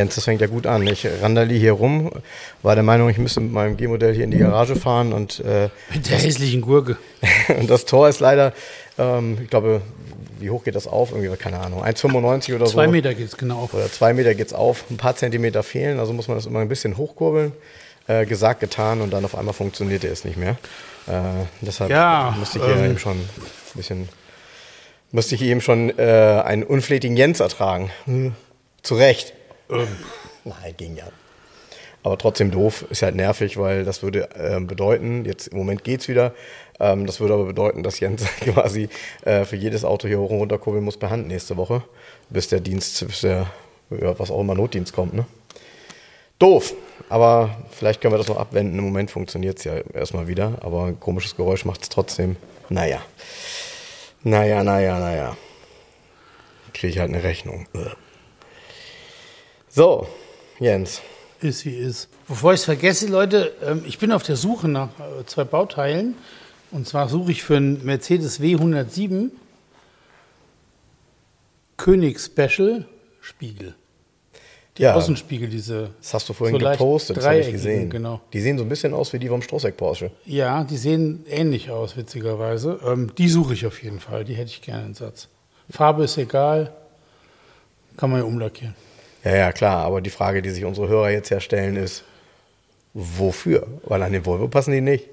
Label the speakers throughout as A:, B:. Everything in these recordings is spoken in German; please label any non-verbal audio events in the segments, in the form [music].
A: Jens, das fängt ja gut an. Ich randali hier rum, war der Meinung, ich müsste mit meinem G-Modell hier in die Garage fahren und äh,
B: Mit der hässlichen Gurke. [laughs]
A: und das Tor ist leider, ähm, ich glaube, wie hoch geht das auf? Irgendwie, keine Ahnung, 1,95 oder so.
B: Zwei Meter geht's genau.
A: Oder zwei Meter geht's auf, ein paar Zentimeter fehlen, also muss man das immer ein bisschen hochkurbeln. Äh, gesagt, getan und dann auf einmal funktionierte es nicht mehr. Äh, deshalb
B: Ja,
A: musste ich hier
B: ähm,
A: eben schon ein bisschen, musste ich eben schon äh, einen unflätigen Jens ertragen. Hm. Zu Recht. Nein, ging ja. Aber trotzdem doof, ist halt nervig, weil das würde ähm, bedeuten, jetzt im Moment geht's wieder, ähm, das würde aber bedeuten, dass Jens [laughs] quasi äh, für jedes Auto hier hoch und runter kurbeln muss per Hand nächste Woche, bis der Dienst, bis der, ja, was auch immer Notdienst kommt, ne? Doof, aber vielleicht können wir das noch abwenden. Im Moment funktioniert's ja erstmal wieder, aber ein komisches Geräusch macht's trotzdem. Naja. Naja, naja, naja. Kriege ich halt eine Rechnung. Ugh. So, Jens.
B: Ist wie ist. Bevor ich es vergesse, Leute, ähm, ich bin auf der Suche nach äh, zwei Bauteilen. Und zwar suche ich für einen Mercedes W107 König Special Spiegel. Die
A: Ja.
B: Außenspiegel, diese.
A: Das hast du vorhin
B: so
A: gepostet, das habe ich gesehen.
B: Genau.
A: Die sehen so ein bisschen aus wie die vom Strohsack Porsche.
B: Ja, die sehen ähnlich aus, witzigerweise. Ähm, die suche ich auf jeden Fall. Die hätte ich gerne in Satz. Farbe ist egal. Kann man ja umlackieren.
A: Ja, ja, klar, aber die Frage, die sich unsere Hörer jetzt ja stellen, ist, wofür? Weil an den Volvo passen die nicht.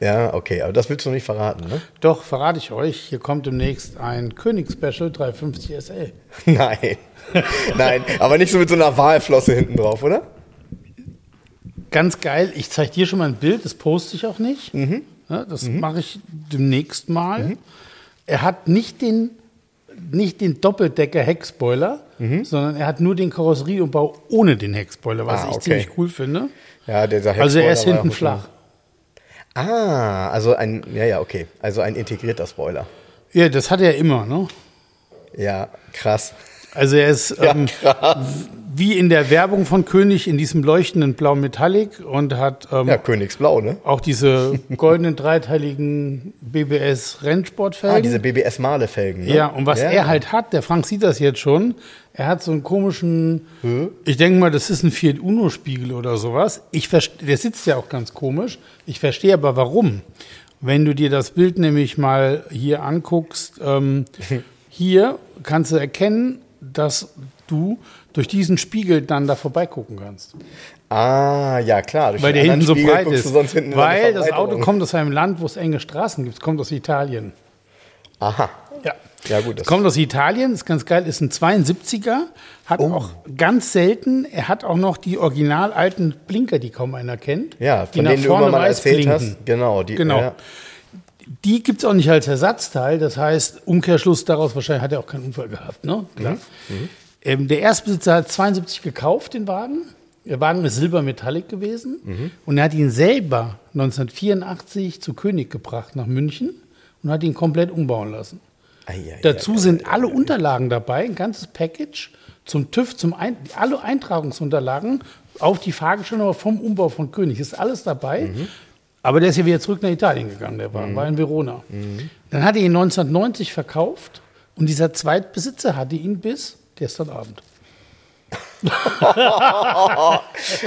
A: Ja, okay, aber das willst du nicht verraten, ne?
B: Doch, verrate ich euch, hier kommt demnächst ein König Special 350 SL. [laughs]
A: Nein. [laughs] Nein, aber nicht so mit so einer Walflosse hinten drauf, oder?
B: Ganz geil, ich zeige dir schon mal ein Bild, das poste ich auch nicht. Ja, das mache ich demnächst mal. Er hat nicht den, nicht den Doppeldecker Heckspoiler, sondern er hat nur den Karosserieumbau ohne den Heckspoiler, was
A: Ah,
B: ich
A: okay.
B: ziemlich cool finde.
A: Ja, dieser
B: Also er ist hinten flach.
A: Ah, also ein, ja, ja, okay. Also ein integrierter Spoiler.
B: Ja, das hat er immer, ne?
A: Ja, krass.
B: Also er ist
A: Ja,
B: ähm, wie in der Werbung von König in diesem leuchtenden Blau Metallic und hat ähm,
A: Ja, Königsblau, ne?
B: auch diese goldenen dreiteiligen BBS Rennsportfelgen.
A: Ah, diese BBS-Male-Felgen, ne?
B: ja, und was er halt hat, der Frank sieht das jetzt schon, er hat so einen komischen, ich denke mal, das ist ein Fiat Uno-Spiegel oder sowas. Ich der sitzt ja auch ganz komisch. Ich verstehe aber warum. Wenn du dir das Bild nämlich mal hier anguckst, ähm, [laughs] hier kannst du erkennen, dass du durch diesen Spiegel dann da vorbeigucken kannst.
A: Ah, ja, klar. Durch
B: Weil der hinten so
A: Spiegel
B: breit ist. Weil das Auto kommt aus einem Land, wo es enge Straßen gibt. Es kommt aus Italien.
A: Aha.
B: Ja.
A: Ja, gut. Das
B: Kommt aus Italien, ist ganz geil, ist ein 72er, hat
A: Oh.
B: auch ganz selten, er hat auch noch die original alten Blinker, die kaum einer kennt.
A: ja,
B: die
A: von denen du immer mal erzählt hast. Genau. Die,
B: Genau.
A: Ja.
B: Die gibt es auch nicht als Ersatzteil, das heißt, Umkehrschluss daraus, wahrscheinlich hat er auch keinen Unfall gehabt. Ne? Klar.
A: Mhm.
B: Ähm, der Erstbesitzer hat 72 gekauft, den Wagen. Der Wagen ist Silbermetallic gewesen
A: Mhm.
B: und er hat ihn selber 1984 zu König gebracht nach München und hat ihn komplett umbauen lassen.
A: Ei, ei,
B: Dazu
A: ei,
B: sind alle Unterlagen dabei, ein ganzes Package zum TÜV, zum Ein alle Eintragungsunterlagen auf die Fahrgestellnummer vom Umbau von König. Ist alles dabei.
A: Mhm.
B: Aber der ist ja wieder zurück nach Italien gegangen, der Wagen, war in Verona.
A: Mhm.
B: Dann hat er ihn 1990 verkauft und dieser Zweitbesitzer hatte ihn bis gestern Abend. [laughs]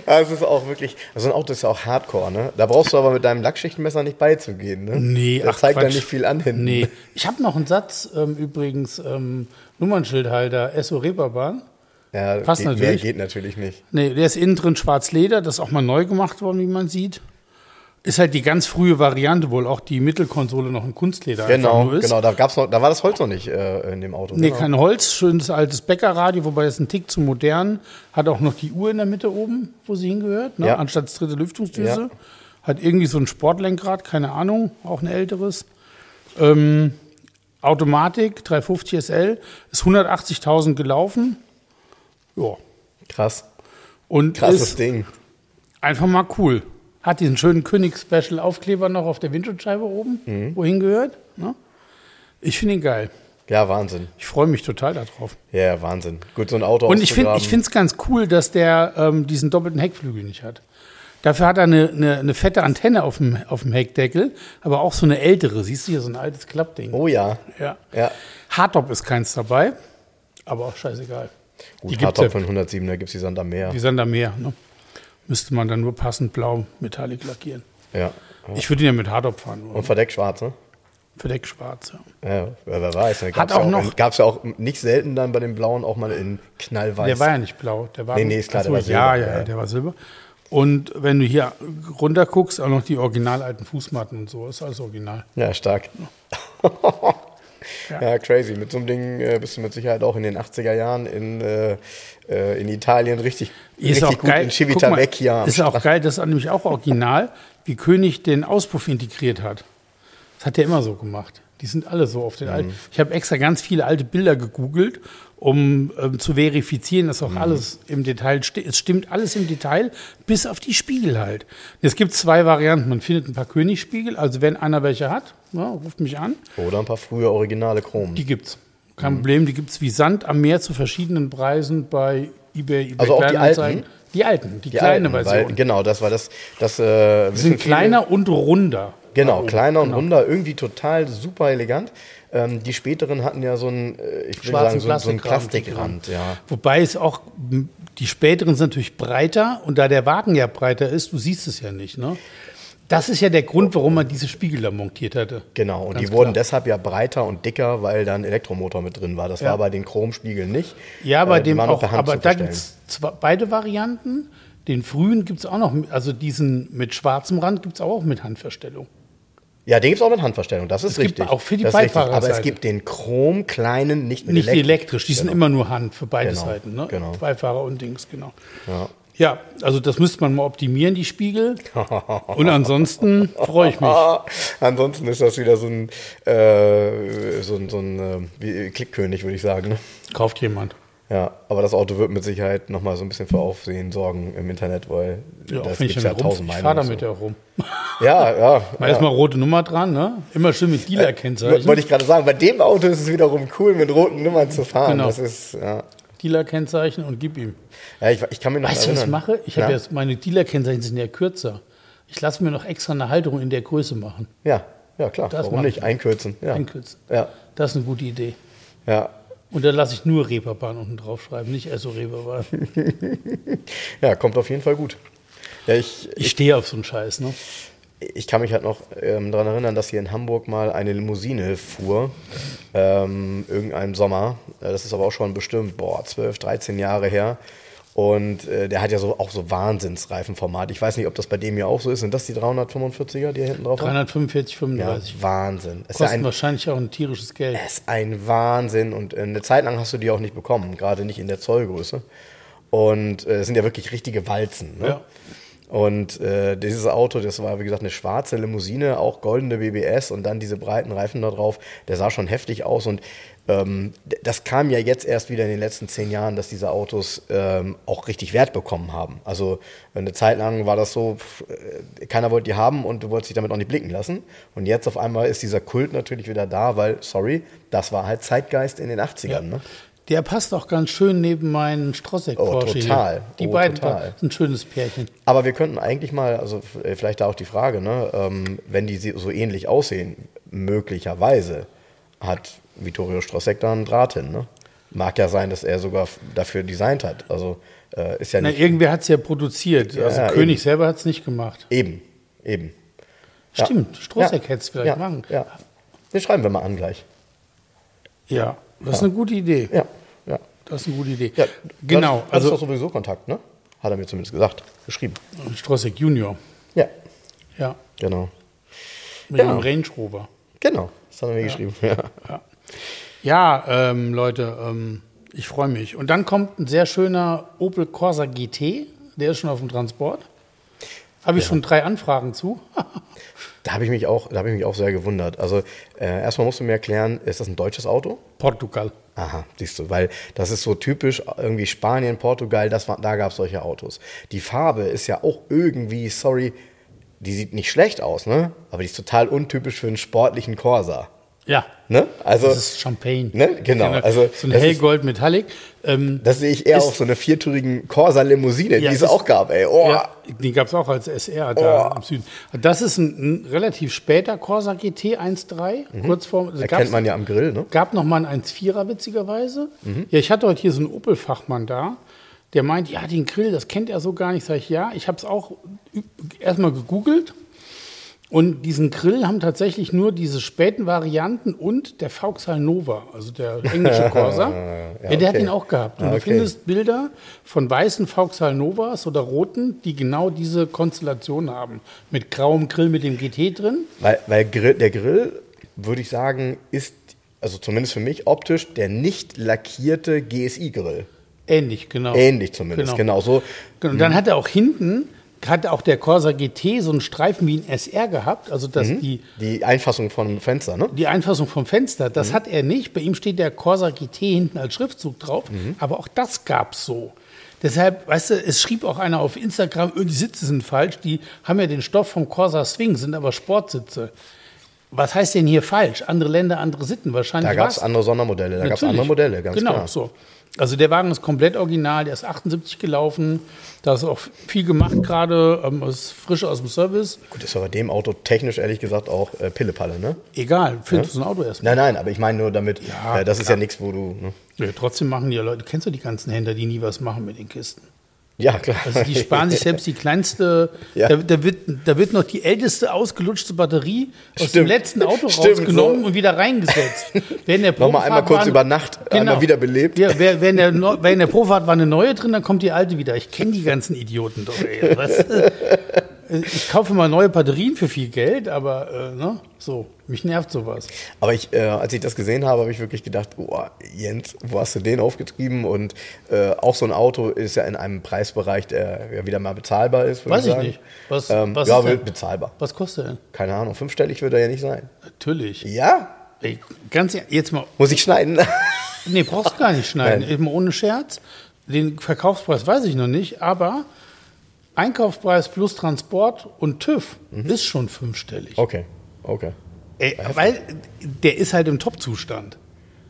A: Das ist auch wirklich, also ein Auto ist ja auch Hardcore, ne? Da brauchst du aber mit deinem Lackschichtenmesser nicht beizugehen, ne?
B: Nee,
A: das zeigt ja nicht viel an hinten.
B: Nee. Ich habe noch einen Satz, ähm, übrigens, ähm, Nummernschildhalter, Esso Reeperbahn.
A: Ja,
B: Passt
A: geht,
B: natürlich.
A: Mehr geht natürlich nicht.
B: Nee, der ist innen drin schwarz Leder, das ist auch mal neu gemacht worden, wie man sieht. Ist halt die ganz frühe Variante, wohl auch die Mittelkonsole noch in Kunstleder
A: Genau, genau. Da gab's noch, da war das Holz noch nicht äh, in dem Auto.
B: Nee,
A: genau.
B: kein Holz, schönes altes Bäckerradio, wobei es ein Tick zu modern. Hat auch noch die Uhr in der Mitte oben, wo sie hingehört, ne?
A: Ja.
B: anstatt das dritte Lüftungsdüse.
A: Ja.
B: Hat irgendwie so ein Sportlenkrad, keine Ahnung, auch ein älteres. Ähm, Automatik, 350 SL, ist 180.000 gelaufen. Ja.
A: Krass.
B: Und
A: Krasses Ding.
B: einfach mal cool. Hat diesen schönen König-Special-Aufkleber noch auf der Windschutzscheibe oben,
A: Mhm.
B: wohin gehört. Ne? Ich finde ihn geil.
A: Ja, Wahnsinn.
B: Ich freue mich total darauf.
A: Ja, Wahnsinn. Gut, so ein Auto
B: Und ich finde es ganz cool, dass der ähm, diesen doppelten Heckflügel nicht hat. Dafür hat er eine, eine, eine fette Antenne auf dem, auf dem Heckdeckel, aber auch so eine ältere. Siehst du hier so ein altes Klappding?
A: Oh ja.
B: Ja.
A: Ja.
B: Hardtop ist keins dabei, aber auch scheißegal. die
A: Gut,
B: gibt's
A: Hardtop von 107, da gibt es die Sand am Meer.
B: die sind da mehr. Ne? Müsste man dann nur passend blau Metallic lackieren.
A: Ja.
B: Ich würde ihn ja mit Hardtop fahren. Nur.
A: Und verdeckt schwarz, ne?
B: Verdeck schwarz. Ja.
A: Ja, wer weiß. Ne?
B: Hat
A: Gab's
B: auch
A: ja auch
B: noch-
A: Gab es ja auch nicht selten dann bei den Blauen auch mal in knallweiß.
B: Der war ja nicht blau. Der war
A: Nee, nee, ist klar, der war
B: Ja,
A: Silber,
B: ja,
A: ja.
B: der war Silber. Und wenn du hier runter guckst, auch noch die original alten Fußmatten und so, ist alles original.
A: Ja, stark. [laughs] ja. crazy. Mit so einem Ding äh, bist du mit Sicherheit auch in den 80er Jahren in, äh, äh, in Italien richtig,
B: Ist
A: richtig
B: auch
A: gut
B: geil.
A: in am
B: Ist auch geil, das ist nämlich auch original, wie König den Auspuff integriert hat. Das hat er immer so gemacht. Die sind alle so auf den
A: Mhm.
B: alten. Ich habe extra ganz viele alte Bilder gegoogelt, um ähm, zu verifizieren, dass
A: Mhm.
B: auch alles im Detail stimmt. Es stimmt alles im Detail, bis auf die Spiegel halt. Es gibt zwei Varianten. Man findet ein paar Königspiegel. Also wenn einer welche hat, ja, ruft mich an.
A: Oder ein paar frühe originale Chromen.
B: Die gibt's. Kein
A: Mhm.
B: Problem, die gibt's wie Sand am Meer zu verschiedenen Preisen bei eBay, eBay
A: Also auch die alten?
B: Die alten, die,
A: Die
B: kleine
A: alten,
B: Version.
A: Weil, genau, das war das. das äh,
B: sind kleiner und runder.
A: Genau, kleiner und
B: genau.
A: runder, irgendwie total super elegant. Ähm, die späteren hatten ja so einen, äh, ich will sagen, so, so einen
B: Plastikrand.
A: Plastikrand. Ja.
B: Wobei es auch, die späteren sind natürlich breiter und da der Wagen ja breiter ist, du siehst es ja nicht. Ne? Das ist ja der Grund, warum man diese Spiegel da montiert hatte.
A: Genau, und
B: Ganz
A: die wurden
B: klar.
A: deshalb ja breiter und dicker, weil da ein Elektromotor mit drin war. Das
B: Ja.
A: war bei den Chromspiegeln nicht.
B: Ja, bei
A: Äh,
B: dem auch, aber da gibt es beide Varianten. Den frühen gibt es auch noch, also diesen mit schwarzem Rand gibt es auch mit Handverstellung.
A: Ja, den gibt es auch mit Handverstellung, das ist
B: Es gibt
A: richtig.
B: auch für die
A: richtig. Aber es gibt den Chrom kleinen nicht mit
B: Nicht
A: Elektrik.
B: elektrisch, die sind
A: Genau.
B: immer nur Hand für beide
A: Genau,
B: Seiten. Ne?
A: genau.
B: Beifahrer und Dings, genau.
A: Ja.
B: Ja, also das müsste man mal optimieren, die Spiegel. Und ansonsten freue ich mich. [laughs]
A: Ansonsten ist das wieder so ein, äh, so ein, so ein äh, Klickkönig, würde ich sagen. Ne?
B: Kauft jemand.
A: Ja, aber das Auto wird mit Sicherheit nochmal so ein bisschen für Aufsehen sorgen im Internet, weil
B: Ja,
A: das
B: damit
A: ja tausend
B: ich fahre
A: Meinungen.
B: damit ja rum.
A: So. [laughs] Ja, ja.
B: Mal
A: ja.
B: erstmal rote Nummer dran, ne? Immer schön mit Dealer-Kennzeichen.
A: Wollte ich gerade sagen, bei dem Auto ist es wiederum cool, mit roten Nummern zu fahren.
B: Genau.
A: Das ist, ja.
B: Dealer-Kennzeichen und gib ihm.
A: ja ich, ich kann mir noch
B: Weißt du, was ich mache? Ich habe
A: Ja?
B: jetzt, meine Dealer-Kennzeichen sind ja kürzer. Ich lasse mir noch extra eine Halterung in der Größe machen.
A: Ja, ja klar.
B: Das
A: Warum nicht?
B: ich.
A: Einkürzen. Ja.
B: Einkürzen.
A: Ja,
B: Das ist eine gute Idee.
A: ja.
B: Und dann lasse ich nur Reeperbahn unten drauf schreiben, nicht Esso Reeperbahn. [laughs]
A: ja, kommt auf jeden Fall gut. Ja, ich,
B: Ich stehe auf so einen Scheiß, ne?
A: Ich kann mich halt noch ähm, daran erinnern, dass hier in Hamburg mal eine Limousine fuhr, ähm, irgendeinem Sommer. Äh, das ist aber auch schon bestimmt, boah, 12, 13 Jahre her. Und äh, der hat ja so auch so Wahnsinnsreifenformat. Ich weiß nicht, ob das bei dem hier auch so ist. Sind das die 345er, die hier hinten drauf haben?
B: 345,
A: Ja,
B: 35.
A: Wahnsinn. Es ist ja
B: Kosten
A: ein,
B: wahrscheinlich auch ein tierisches Geld.
A: es ist ein Wahnsinn. Und äh, eine Zeit lang hast du die auch nicht bekommen, gerade nicht in der Zollgröße. Und äh, es sind ja wirklich richtige Walzen. Ne?
B: Ja.
A: Und äh, dieses Auto, das war wie gesagt eine schwarze Limousine, auch goldene BBS und dann diese breiten Reifen da drauf. Der sah schon heftig aus und ähm, das kam ja jetzt erst wieder in den letzten zehn Jahren, dass diese Autos ähm, auch richtig Wert bekommen haben. Also eine Zeit lang war das so, pff, äh, keiner wollte die haben und du wolltest dich damit auch nicht blicken lassen. Und jetzt auf einmal ist dieser Kult natürlich wieder da, weil, sorry, das war halt Zeitgeist in den 80ern.
B: Ja.
A: Ne?
B: Der passt auch ganz schön neben meinen Strossek
A: Oh,
B: Porsche
A: total.
B: Die
A: Oh,
B: beiden
A: total.
B: sind ein schönes Pärchen.
A: Aber wir könnten eigentlich mal, also äh, vielleicht da auch die Frage, ne, ähm, wenn die so ähnlich aussehen, möglicherweise hat Vittorio Strossek da einen Draht hin. Ne? Mag ja sein, dass er sogar dafür designt hat. Also äh, ist ja
B: Na,
A: nicht.
B: irgendwer hat es ja produziert. also
A: Ja,
B: König
A: eben.
B: selber hat es nicht gemacht.
A: eben, eben. Ja.
B: Stimmt,
A: Ja.
B: hätte es vielleicht
A: ja.
B: machen.
A: Ja. Den schreiben wir mal an gleich.
B: Ja, das ist eine gute Idee.
A: Ja, ja.
B: Das ist eine gute Idee.
A: ja
B: genau,
A: Das ist doch
B: also
A: sowieso Kontakt, ne? Hat er mir zumindest gesagt, geschrieben.
B: Strossek Junior.
A: Ja,
B: Ja,
A: genau.
B: mit
A: Ja.
B: einem Range Rover.
A: Genau, das hat er mir geschrieben. Ja.
B: Ja, ja ähm, Leute, ähm, ich freue mich. Und dann kommt ein sehr schöner Opel Corsa GT. Der ist schon auf dem Transport. Habe ich schon drei Anfragen zu. [laughs]
A: Da habe ich mich auch, da habe ich mich auch sehr gewundert. Also äh, erstmal musst du mir erklären, ist das ein deutsches Auto?
B: Portugal.
A: Aha, siehst du, weil das ist so typisch irgendwie Spanien, Portugal, das war, da gab es solche Autos. Die Farbe ist ja auch irgendwie, sorry, die sieht nicht schlecht aus, ne? Aber die ist total untypisch für einen sportlichen Corsa.
B: Ja.
A: Ne? Also,
B: Das ist Champagne.
A: Ne? Genau, also
B: so ein hellgold Metallic. Ähm,
A: das sehe ich eher auf so eine viertürigen Corsa-Limousine,
B: Ja,
A: die es auch gab, ey. Oh.
B: ja, die gab es auch als SR da
A: Oh.
B: im Süden. Das ist ein, ein relativ später Corsa GT 1.3, kurz vor. Also
A: Erkennt man ja am Grill, ne?
B: gab noch mal einen 1.4er witzigerweise.
A: Mhm.
B: Ja, ich hatte heute hier so einen Opel-Fachmann da, der meint, ja, den Grill, das kennt er so gar nicht. Sag ich, ja, ich habe es auch erstmal gegoogelt. Und diesen Grill haben tatsächlich nur diese späten Varianten und der Vauxhall Nova, also der englische [laughs] Corsa. ja, der hat
A: okay.
B: ihn auch gehabt. Und
A: Ah,
B: du
A: okay.
B: findest Bilder von weißen Vauxhall Novas oder roten, die genau diese Konstellation haben. Mit grauem Grill mit dem GT drin.
A: Weil, weil Grill, der Grill, würde ich sagen, ist, also zumindest für mich optisch, der nicht lackierte GSI-Grill.
B: Ähnlich, genau.
A: Ähnlich zumindest, genau so.
B: Genau, Und dann hat er auch hinten, hat auch der Corsa GT so einen Streifen wie ein SR gehabt, also dass
A: Mhm.
B: die,
A: Die Einfassung von Fenster, ne?
B: die Einfassung vom Fenster,
A: Mhm.
B: das hat er nicht. Bei ihm steht der Corsa GT hinten als Schriftzug drauf,
A: Mhm.
B: aber auch das gab's so. Deshalb, weißt du, es schrieb auch einer auf Instagram, oh, die Sitze sind falsch, die haben ja den Stoff vom Corsa Swing, sind aber Sportsitze. Was heißt denn hier falsch? Andere Länder, andere Sitten. Wahrscheinlich
A: Da gab es andere Sondermodelle, da gab es andere Modelle, ganz
B: genau,
A: klar.
B: so. Also der Wagen ist komplett original, der ist 78 gelaufen, da ist auch viel gemacht gerade, ähm, ist frisch aus dem Service.
A: Gut, ist aber dem Auto technisch ehrlich gesagt auch äh, Pillepalle, ne?
B: Egal, findest du ein Auto erstmal.
A: Nein, nein, aber ich meine nur damit,
B: Ja,
A: äh, das ist ja nichts, wo du. Ne?
B: Ja, trotzdem machen die ja Leute, kennst du die ganzen Händler, die nie was machen mit den Kisten?
A: Ja, klar.
B: Also die sparen sich selbst die kleinste,
A: Ja.
B: da, da, wird, da wird noch die älteste ausgelutschte Batterie aus dem
A: Stimmt.
B: letzten Auto
A: Stimmt,
B: rausgenommen
A: so.
B: und wieder reingesetzt. Während der [laughs]
A: Nochmal einmal kurz
B: war-
A: über Nacht einmal wiederbelebt.
B: Ja, wenn der, wenn der Profahrt war eine neue drin, dann kommt die alte wieder. Ich kenne die ganzen Idioten doch. Ey, du? Ich kaufe mal neue Batterien für viel Geld, aber äh, ne? so, mich nervt sowas.
A: Aber ich, äh, als ich das gesehen habe, habe ich wirklich gedacht, oh, Jens, wo hast du den aufgetrieben? Und äh, auch so ein Auto ist ja in einem Preisbereich, der ja wieder mal bezahlbar ist. würde
B: Weiß ich
A: sagen.
B: nicht. Was-
A: ähm,
B: was
A: ja, bezahlbar.
B: Was kostet denn?
A: Keine Ahnung, fünfstellig wird er ja nicht sein.
B: Natürlich.
A: Ja?
B: Ey, ganz jetzt mal,
A: Muss ich schneiden?
B: nee, brauchst gar nicht [laughs] schneiden.
A: Nein.
B: Eben ohne Scherz. Den Verkaufspreis weiß ich noch nicht, aber Einkaufspreis plus Transport und TÜV ist schon fünfstellig.
A: okay, okay.
B: Ey, weil der ist halt im Top-Zustand.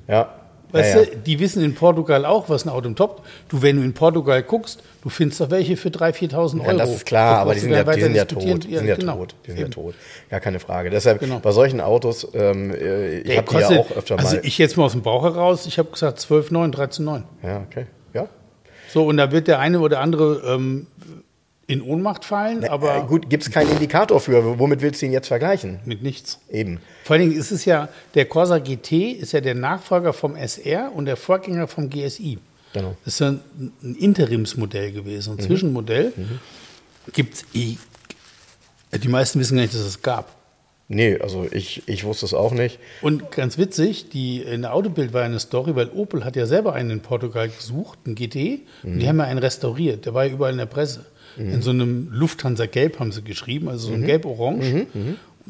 A: Ja.
B: Weißt
A: ja, ja.
B: du, die wissen in Portugal auch, was ein Auto im Top. Du, wenn du in Portugal guckst, du findest da welche für 3.000, 4.000 Euro.
A: Ja, das ist klar, aber die sind ja, die sind ja tot. Die sind ja
B: genau.
A: tot. Die sind ja tot. Gar keine Frage. Deshalb,
B: Genau.
A: bei solchen Autos, ähm, äh, ich habe die ja auch öfter
B: also
A: mal.
B: ich jetzt mal aus dem Bauch heraus, ich habe gesagt 12,9, 13,9.
A: ja, okay. Ja.
B: So, und da wird der eine oder andere ähm, in Ohnmacht fallen, aber
A: äh, gut, gibt es keinen Indikator für. Womit willst du ihn jetzt vergleichen?
B: mit nichts.
A: Eben.
B: Vor allen Dingen ist es ja, der Corsa GT ist ja der Nachfolger vom SR und der Vorgänger vom GSI.
A: Genau.
B: Das ist ja ein, ein Interimsmodell gewesen, ein Zwischenmodell. Gibt es eh. Die meisten wissen gar nicht, dass es gab.
A: Nee, also ich, ich wusste es auch nicht.
B: Und ganz witzig, die, in der Autobild war eine Story, weil Opel hat ja selber einen in Portugal gesucht, einen GT, und die haben ja einen restauriert. Der war ja überall in der Presse. In so einem Lufthansa-Gelb haben sie geschrieben, also so ein Gelb-Orange.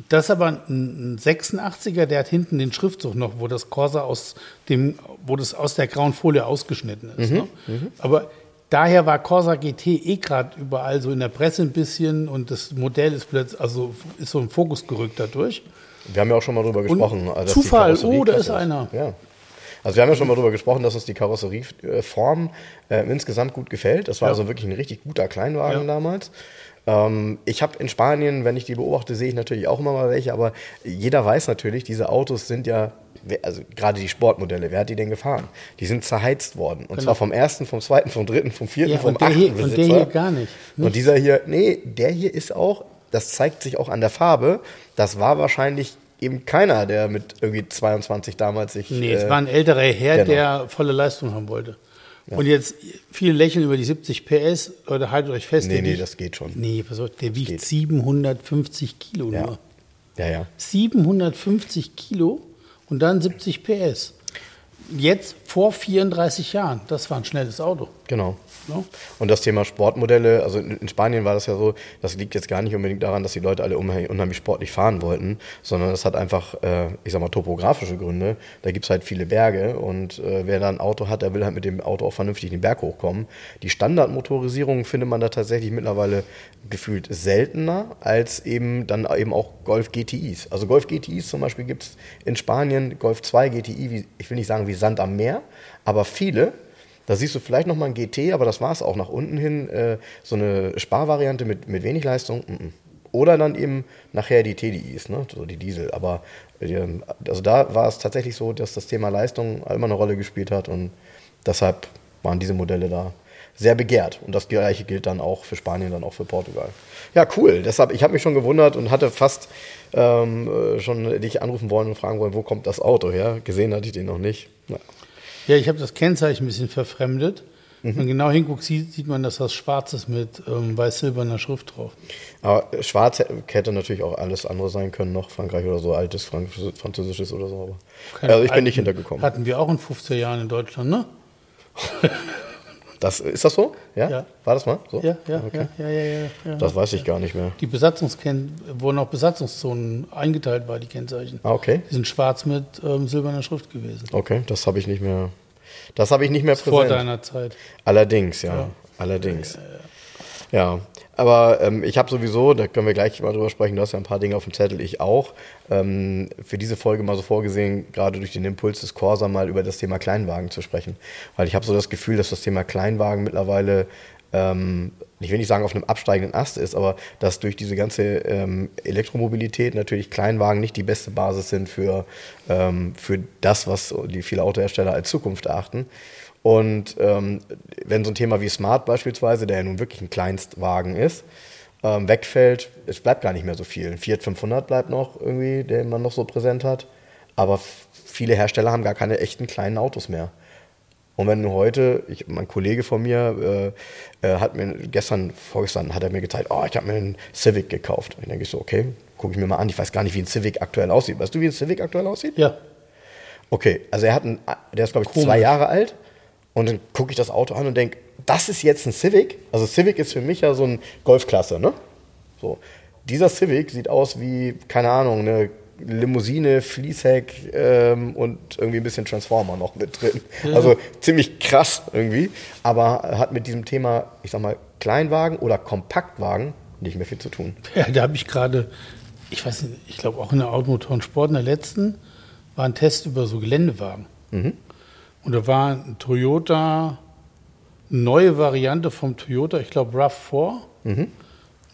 B: Das ist aber ein, ein 86er, der hat hinten den Schriftzug noch, wo das Corsa aus dem, wo das aus der grauen Folie ausgeschnitten ist. Ne? Aber daher war Corsa GT eh gerade überall so in der Presse ein bisschen und das Modell ist plötzlich, also ist so ein Fokus gerückt dadurch.
A: Wir haben ja auch schon mal drüber gesprochen.
B: Zufall, oh, da
A: klasse
B: ist einer.
A: Ja. Also wir haben ja schon mal drüber gesprochen, dass uns die Karosserieform äh, insgesamt gut gefällt. Das war
B: Ja.
A: also wirklich ein richtig guter Kleinwagen
B: Ja.
A: damals. Ähm, ich habe in Spanien, wenn ich die beobachte, sehe ich natürlich auch immer mal welche, aber jeder weiß natürlich, diese Autos sind ja, also gerade die Sportmodelle, wer hat die denn gefahren? Die sind zerheizt worden. Und zwar vom ersten, vom zweiten, vom dritten, vom vierten,
B: Ja,
A: vom achten
B: hier- und der
A: Besitzer.
B: hier gar nicht.
A: Und dieser hier, nee, der hier ist auch, das zeigt sich auch an der Farbe, das war wahrscheinlich eben keiner, der mit irgendwie 22 damals sich.
B: Nee,
A: äh,
B: es war ein älterer Herr,
A: genau.
B: der volle Leistung haben wollte. Und jetzt viele lächeln über die 70 PS. Leute, haltet euch fest.
A: Nee, nee,
B: wiegt-
A: das geht schon.
B: Nee, pass auf, der wiegt
A: geht.
B: 750 Kilo
A: ja.
B: nur.
A: ja, ja.
B: 750 Kilo und dann 70 PS. jetzt vor 34 Jahren. Das war ein schnelles Auto.
A: Genau.
B: Ne?
A: Und das Thema Sportmodelle, also in in Spanien war das ja so, das liegt jetzt gar nicht unbedingt daran, dass die Leute alle unheimlich, sportlich fahren wollten, sondern das hat einfach, äh, ich sag mal, topografische Gründe. Da gibt's halt viele Berge und äh, wer da ein Auto hat, der will halt mit dem Auto auch vernünftig den Berg hochkommen. Die Standardmotorisierung findet man da tatsächlich mittlerweile gefühlt seltener als eben dann eben auch Golf GTIs. Also Golf GTIs zum Beispiel gibt's in Spanien, Golf 2 GTI, wie, ich will nicht sagen wie Sand am Meer, aber viele. Da siehst du vielleicht noch mal ein GT, aber das war es auch nach unten hin. Äh, so eine Sparvariante mit, mit wenig Leistung. mm, mm. Oder dann eben nachher die TDIs, ne? so die Diesel. Aber ähm, also da war es tatsächlich so, dass das Thema Leistung immer eine Rolle gespielt hat und deshalb waren diese Modelle da sehr begehrt. Und das gleiche gilt dann auch für Spanien, dann auch für Portugal. Ja, cool. Deshalb, ich habe mich schon gewundert und hatte fast ähm, äh, schon dich anrufen wollen und fragen wollen, wo kommt das Auto her? Gesehen hatte ich den noch nicht. Ja.
B: Ja, ich habe das Kennzeichen ein bisschen verfremdet. Wenn man genau hinguckt, sieht, sieht man, dass das schwarz ist mit ähm, weiß-silberner Schrift drauf.
A: Aber schwarz hätte natürlich auch alles andere sein können, noch Frankreich oder so, altes Frank Französisches oder so. Aber also ich bin nicht hintergekommen.
B: Hatten wir auch in 50er Jahren in Deutschland, ne? [laughs]
A: Das, ist das so? Ja?
B: Ja.
A: War das mal so?
B: Ja, ja,
A: Okay.
B: ja, ja, ja, ja.
A: Das weiß ich gar nicht mehr.
B: Die Besatzungsken wurden auch Besatzungszonen eingeteilt, war die Kennzeichen.
A: Ah, okay.
B: Die sind schwarz mit ähm, silberner Schrift gewesen.
A: Okay, das habe ich nicht mehr. Das habe ich nicht mehr
B: Vor
A: präsent.
B: deiner Zeit.
A: Allerdings, ja.
B: Ja.
A: Allerdings. Ja. Aber ähm, ich habe sowieso, da können wir gleich mal drüber sprechen, du hast ja ein paar Dinge auf dem Zettel, ich auch, ähm, für diese Folge mal so vorgesehen, gerade durch den Impuls des Corsa mal über das Thema Kleinwagen zu sprechen. Weil ich habe so das Gefühl, dass das Thema Kleinwagen mittlerweile, ähm, ich will nicht sagen auf einem absteigenden Ast ist, aber dass durch diese ganze ähm, Elektromobilität natürlich Kleinwagen nicht die beste Basis sind für, ähm, für das, was die viele Autohersteller als Zukunft erachten. Und ähm, wenn so ein Thema wie Smart beispielsweise, der ja nun wirklich ein Kleinstwagen ist, ähm, wegfällt, es bleibt gar nicht mehr so viel. Ein Fiat 500 bleibt noch irgendwie, den man noch so präsent hat. Aber viele Hersteller haben gar keine echten kleinen Autos mehr. Und wenn du heute, ich, mein Kollege von mir äh, äh, hat mir gestern, vorgestern, hat er mir gezeigt, oh, ich habe mir einen Civic gekauft. Und dann denke ich so, okay, gucke ich mir mal an. Ich weiß gar nicht, wie ein Civic aktuell aussieht. Weißt du, wie ein Civic aktuell aussieht?
B: Ja,
A: Okay, also er hat einen, der ist glaube ich
B: Komisch.
A: zwei Jahre alt und dann gucke ich das Auto an und denke, das ist jetzt ein Civic. Also Civic ist für mich ja so ein Golfklasse, ne? So. Dieser Civic sieht aus wie, keine Ahnung, eine Limousine, Fließheck ähm, und irgendwie ein bisschen Transformer noch mit drin. Also ziemlich krass irgendwie, aber hat mit diesem Thema, ich sag mal, Kleinwagen oder Kompaktwagen nicht mehr viel zu tun.
B: ja da habe ich gerade, ich weiß nicht, ich glaube auch in der Automotor und Sport, in der letzten, war ein Test über so Geländewagen. Und da war ein Toyota, eine neue Variante vom Toyota, ich glaube RAV4.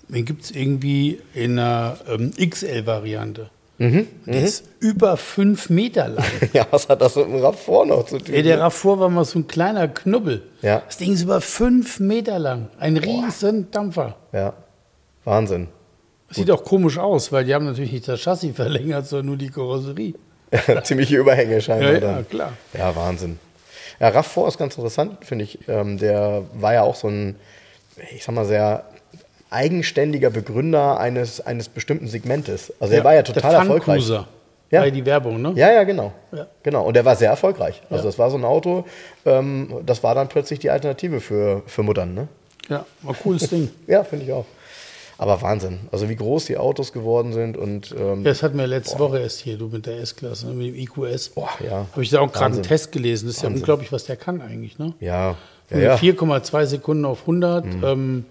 B: Den gibt es irgendwie in einer ähm, XL-Variante. Der ist über fünf Meter lang. [laughs]
A: Ja, was hat das mit dem RAV4 noch zu tun?
B: Ey, der RAV4 war mal so ein kleiner Knubbel.
A: Ja.
B: Das Ding ist über fünf Meter lang. Ein riesen Dampfer.
A: Ja, Wahnsinn.
B: Sieht auch komisch aus, weil die haben natürlich nicht das Chassis [laughs] verlängert, sondern nur die Karosserie. [laughs]
A: Ziemliche Überhänge scheinbar.
B: Ja, ja, klar.
A: Ja, Wahnsinn. Ja, RAV4 ist ganz interessant, finde ich. Ähm, der war ja auch so ein, ich sag mal, sehr eigenständiger Begründer eines, eines bestimmten Segmentes. Also er war ja total
B: der
A: erfolgreich. Ja.
B: War ja die Werbung, ne?
A: Ja, ja, genau.
B: Ja.
A: Genau. Und der war sehr erfolgreich. Also
B: Ja.
A: das war so ein Auto, ähm, das war dann plötzlich die Alternative für, für Muttern, ne?
B: Ja, war ein cooles Ding. [laughs]
A: Ja, finde ich auch. Aber Wahnsinn. Also wie groß die Autos geworden sind und ähm,
B: Ja, Das hatten wir letzte Woche erst hier, du mit der S-Klasse, ne, mit dem IQS.
A: Boah, ja.
B: Habe ich da auch gerade einen. Test gelesen. Das ist ja
A: Wahnsinn.
B: unglaublich, was der kann eigentlich, ne?
A: ja, ja, ja.
B: 4,2 Sekunden auf 100, ähm,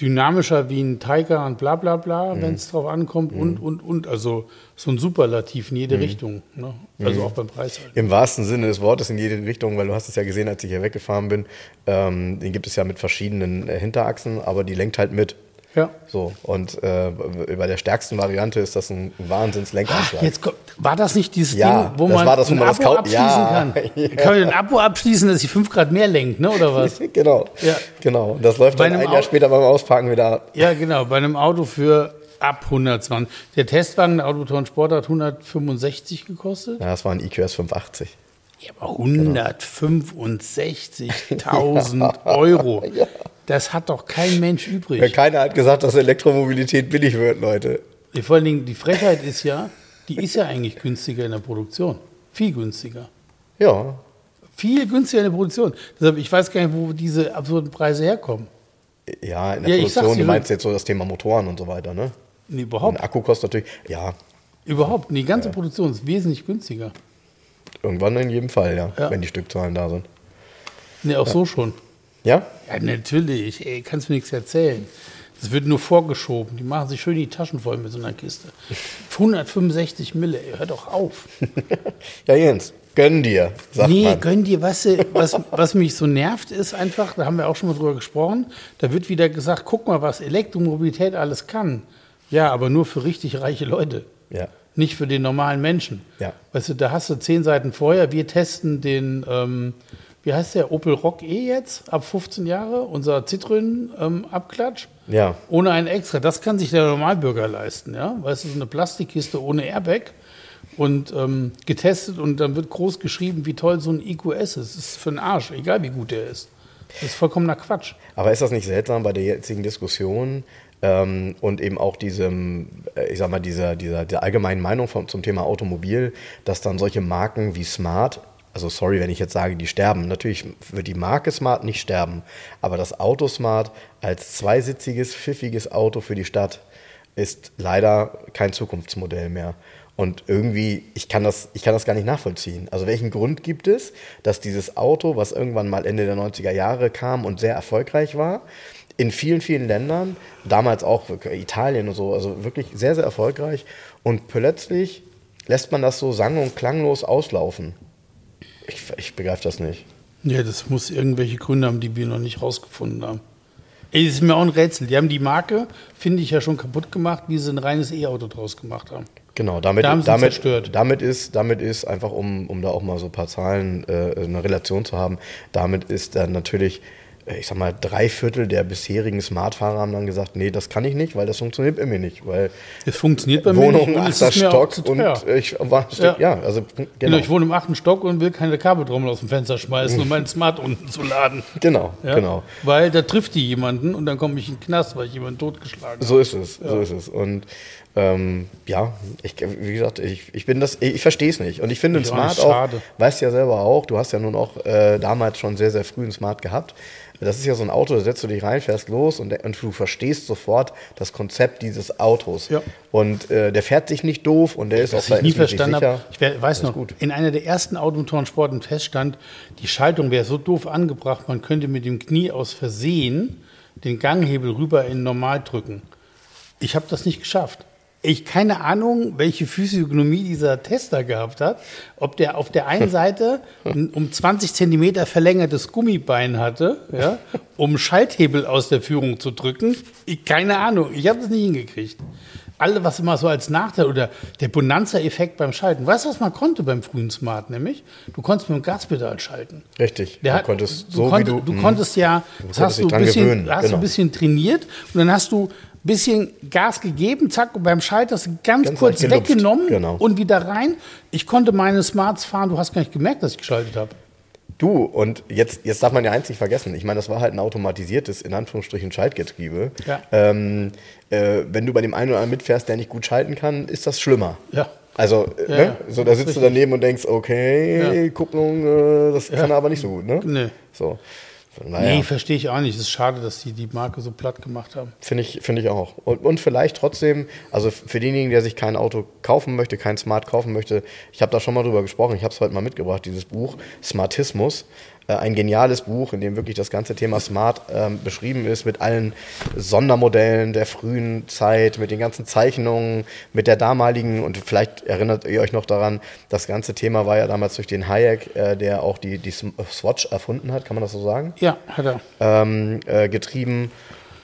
B: dynamischer wie ein Tiger und bla bla bla,
A: Mhm.
B: wenn es drauf ankommt und, und, und. Also so ein Superlativ in
A: Mhm.
B: jede Richtung. Ne? Also auch beim Preis halt.
A: Im wahrsten Sinne des Wortes in jede Richtung, weil du hast es ja gesehen, als ich hier weggefahren bin. Ähm, den gibt es ja mit verschiedenen äh, Hinterachsen, aber die lenkt halt mit.
B: Ja.
A: So, und äh, bei der stärksten Variante ist das ein Wahnsinns-Lenkanschlag.
B: Jetzt kommt, war das nicht dieses
A: Ja,
B: Ding, wo
A: das
B: man,
A: war das, wo
B: ein
A: man
B: Abo abschließen
A: Ja,
B: kann? [laughs]
A: ja.
B: Kann man den Abo abschließen, dass sie 5 Grad mehr lenkt, ne? oder was? [laughs]
A: genau.
B: Ja.
A: Genau. Und das läuft
B: Bei
A: dann ein Jahr
B: Au-
A: später beim Ausparken wieder ab.
B: Ja, genau, bei einem Auto für ab 120. Der Testwagen der Automotor und Sport hat 165 gekostet.
A: Ja, das war ein IQS 580.
B: Ja, aber 165.000 [laughs] Euro.
A: Ja.
B: Das hat doch kein Mensch
A: Ja,
B: übrig.
A: keiner hat gesagt, dass Elektromobilität billig wird, Leute.
B: Vor allen Dingen, die Frechheit ist ja, die ist ja eigentlich günstiger in der Produktion. Viel günstiger.
A: Ja,
B: Viel günstiger in der Produktion. Deshalb, ich weiß gar nicht, wo diese absurden Preise herkommen.
A: Ja, in der
B: Ja,
A: Produktion, du meinst jetzt so das Thema Motoren und so weiter, ne?
B: Nee, überhaupt.
A: Akku kostet natürlich, ja,
B: Überhaupt. Die ganze Produktion ist wesentlich günstiger.
A: irgendwann in jedem Fall, ja,
B: Ja.
A: wenn die Stückzahlen da sind.
B: Nee, auch so schon.
A: Ja?
B: Ja, natürlich. Ey, kannst mir nichts erzählen. Das wird nur vorgeschoben. Die machen sich schön die Taschen voll mit so einer Kiste. [laughs] 165 Mille, ey, hör doch auf. [laughs]
A: Ja, Jens, gönn dir, sagt
B: nee,
A: man.
B: gönn dir, weißt du, was, was mich so nervt, ist einfach, da haben wir auch schon mal drüber gesprochen, da wird wieder gesagt, guck mal, was Elektromobilität alles kann. Ja, aber nur für richtig reiche Leute.
A: Ja.
B: Nicht für den normalen Menschen.
A: Ja.
B: Weißt du, da hast du zehn Seiten vorher. Wir testen den, ähm, wie heißt der, Opel Rock E jetzt, ab 15 Jahre, unser Citroën-Abklatsch.
A: Ja.
B: Ohne ein Extra. Das kann sich der Normalbürger leisten, ja. Weißt du, so eine Plastikkiste ohne Airbag und ähm, getestet und dann wird groß geschrieben, wie toll so ein IQS ist. Das ist für den Arsch, egal wie gut der ist. Das ist vollkommener Quatsch.
A: Aber ist das nicht seltsam bei der jetzigen Diskussion ähm, und eben auch diesem, äh, ich sag mal, dieser, dieser, der allgemeinen Meinung vom, zum Thema Automobil, dass dann solche Marken wie Smart, also sorry, wenn ich jetzt sage, die sterben, natürlich wird die Marke Smart nicht sterben, aber das Auto Smart als zweisitziges, pfiffiges Auto für die Stadt ist leider kein Zukunftsmodell mehr. Und irgendwie, ich kann, das, ich kann das gar nicht nachvollziehen. Also welchen Grund gibt es, dass dieses Auto, was irgendwann mal Ende der 90er Jahre kam und sehr erfolgreich war, in vielen, vielen Ländern, damals auch Italien und so, also wirklich sehr, sehr erfolgreich, und plötzlich lässt man das so sang- und klanglos auslaufen. Ich, ich begreife das nicht.
B: Ja, das muss irgendwelche Gründe haben, die wir noch nicht rausgefunden haben. Ey, das ist mir auch ein Rätsel. Die haben die Marke, finde ich, ja schon kaputt gemacht, wie sie ein reines E-Auto draus gemacht haben.
A: Genau, damit,
B: Da
A: damit,
B: zerstört.
A: damit ist, damit ist einfach, um, um da auch mal so ein paar Zahlen, äh, eine Relation zu haben, damit ist dann natürlich, ich sag mal, drei Viertel der bisherigen Smartfahrer haben dann gesagt, nee, das kann ich nicht, weil das funktioniert bei mir nicht, weil
B: Es funktioniert bei mir
A: Wohnung,
B: nicht und es
A: achter
B: mir
A: Stock und ich war,
B: Ja.
A: ja. also
B: Genau.
A: genau,
B: ich wohne im achten Stock und will keine Kabeltrommel aus dem Fenster schmeißen, um meinen Smart unten zu laden.
A: genau,
B: Ja?
A: genau.
B: Weil da trifft die jemanden und dann komme ich in den Knast, weil ich jemanden totgeschlagen habe.
A: So ist es, so ist es. Und ähm, ja, ich, wie gesagt, ich, ich bin das, ich, ich verstehe es nicht. Und ich finde ein
B: Ich auch
A: Smart auch,
B: schade.
A: weißt ja selber auch, du hast ja nun auch äh, damals schon sehr, sehr früh ein Smart gehabt. Das ist ja so ein Auto, da setzt du dich rein, fährst los und, und du verstehst sofort das Konzept dieses Autos.
B: Ja.
A: Und äh, der fährt sich nicht doof und der ist auch
B: Was ich nie verstanden habe,
A: sicher.
B: ich we- weiß noch,
A: gut.
B: in einer der ersten Automotorensporten feststand, die Schaltung wäre so doof angebracht, man könnte mit dem Knie aus Versehen den Ganghebel rüber in normal drücken. Ich habe das nicht geschafft. Ich keine Ahnung, welche Physiognomie dieser Tester gehabt hat. Ob der auf der einen [laughs] Seite ein um 20 Zentimeter verlängertes Gummibein hatte, ja, um Schalthebel aus der Führung zu drücken. Ich, keine Ahnung, ich habe das nicht hingekriegt. Alle, was immer so als Nachteil oder der Bonanza-Effekt beim Schalten. Weißt du, was man konnte beim frühen Smart nämlich? Du konntest mit dem Gaspedal schalten.
A: Richtig.
B: Der
A: du
B: hat,
A: konntest
B: du,
A: so
B: konnt,
A: wie du,
B: du
A: mh.
B: konntest ja, das
A: konntest
B: hast, du ein bisschen, hast du
A: genau.
B: ein bisschen trainiert und dann hast du bisschen Gas gegeben, zack, und beim Schalter du ganz,
A: Ganz
B: kurz weggenommen
A: genau.
B: und wieder rein. Ich konnte meine Smarts fahren, du hast gar nicht gemerkt, dass ich geschaltet habe.
A: Du, und jetzt, jetzt darf man ja eins nicht vergessen. Ich meine, das war halt ein automatisiertes, in Anführungsstrichen, Schaltgetriebe.
B: Ja.
A: Ähm, äh, wenn du bei dem einen oder anderen mitfährst, der nicht gut schalten kann, ist das schlimmer.
B: Ja.
A: Also, äh,
B: Ja,
A: ne?
B: ja,
A: so, da sitzt du
B: richtig.
A: daneben und denkst, okay, Kupplung, äh, das kann er aber nicht so gut, ne?
B: Nee.
A: So. Von
B: Nee, verstehe ich auch nicht. Es ist schade, dass die die Marke so platt gemacht haben.
A: finde ich, finde ich auch. Und, und vielleicht trotzdem, also für denjenigen, der sich kein Auto kaufen möchte, kein Smart kaufen möchte, ich habe da schon mal drüber gesprochen, ich habe es heute mal mitgebracht, dieses Buch Smartismus. Äh, Ein geniales Buch, in dem wirklich das ganze Thema Smart ähm, beschrieben ist, mit allen Sondermodellen der frühen Zeit, mit den ganzen Zeichnungen, mit der damaligen, und vielleicht erinnert ihr euch noch daran, das ganze Thema war ja damals durch den Hayek, äh, der auch die, die Swatch erfunden hat, kann man das so sagen,
B: Ja, hat er.
A: ähm, äh, getrieben.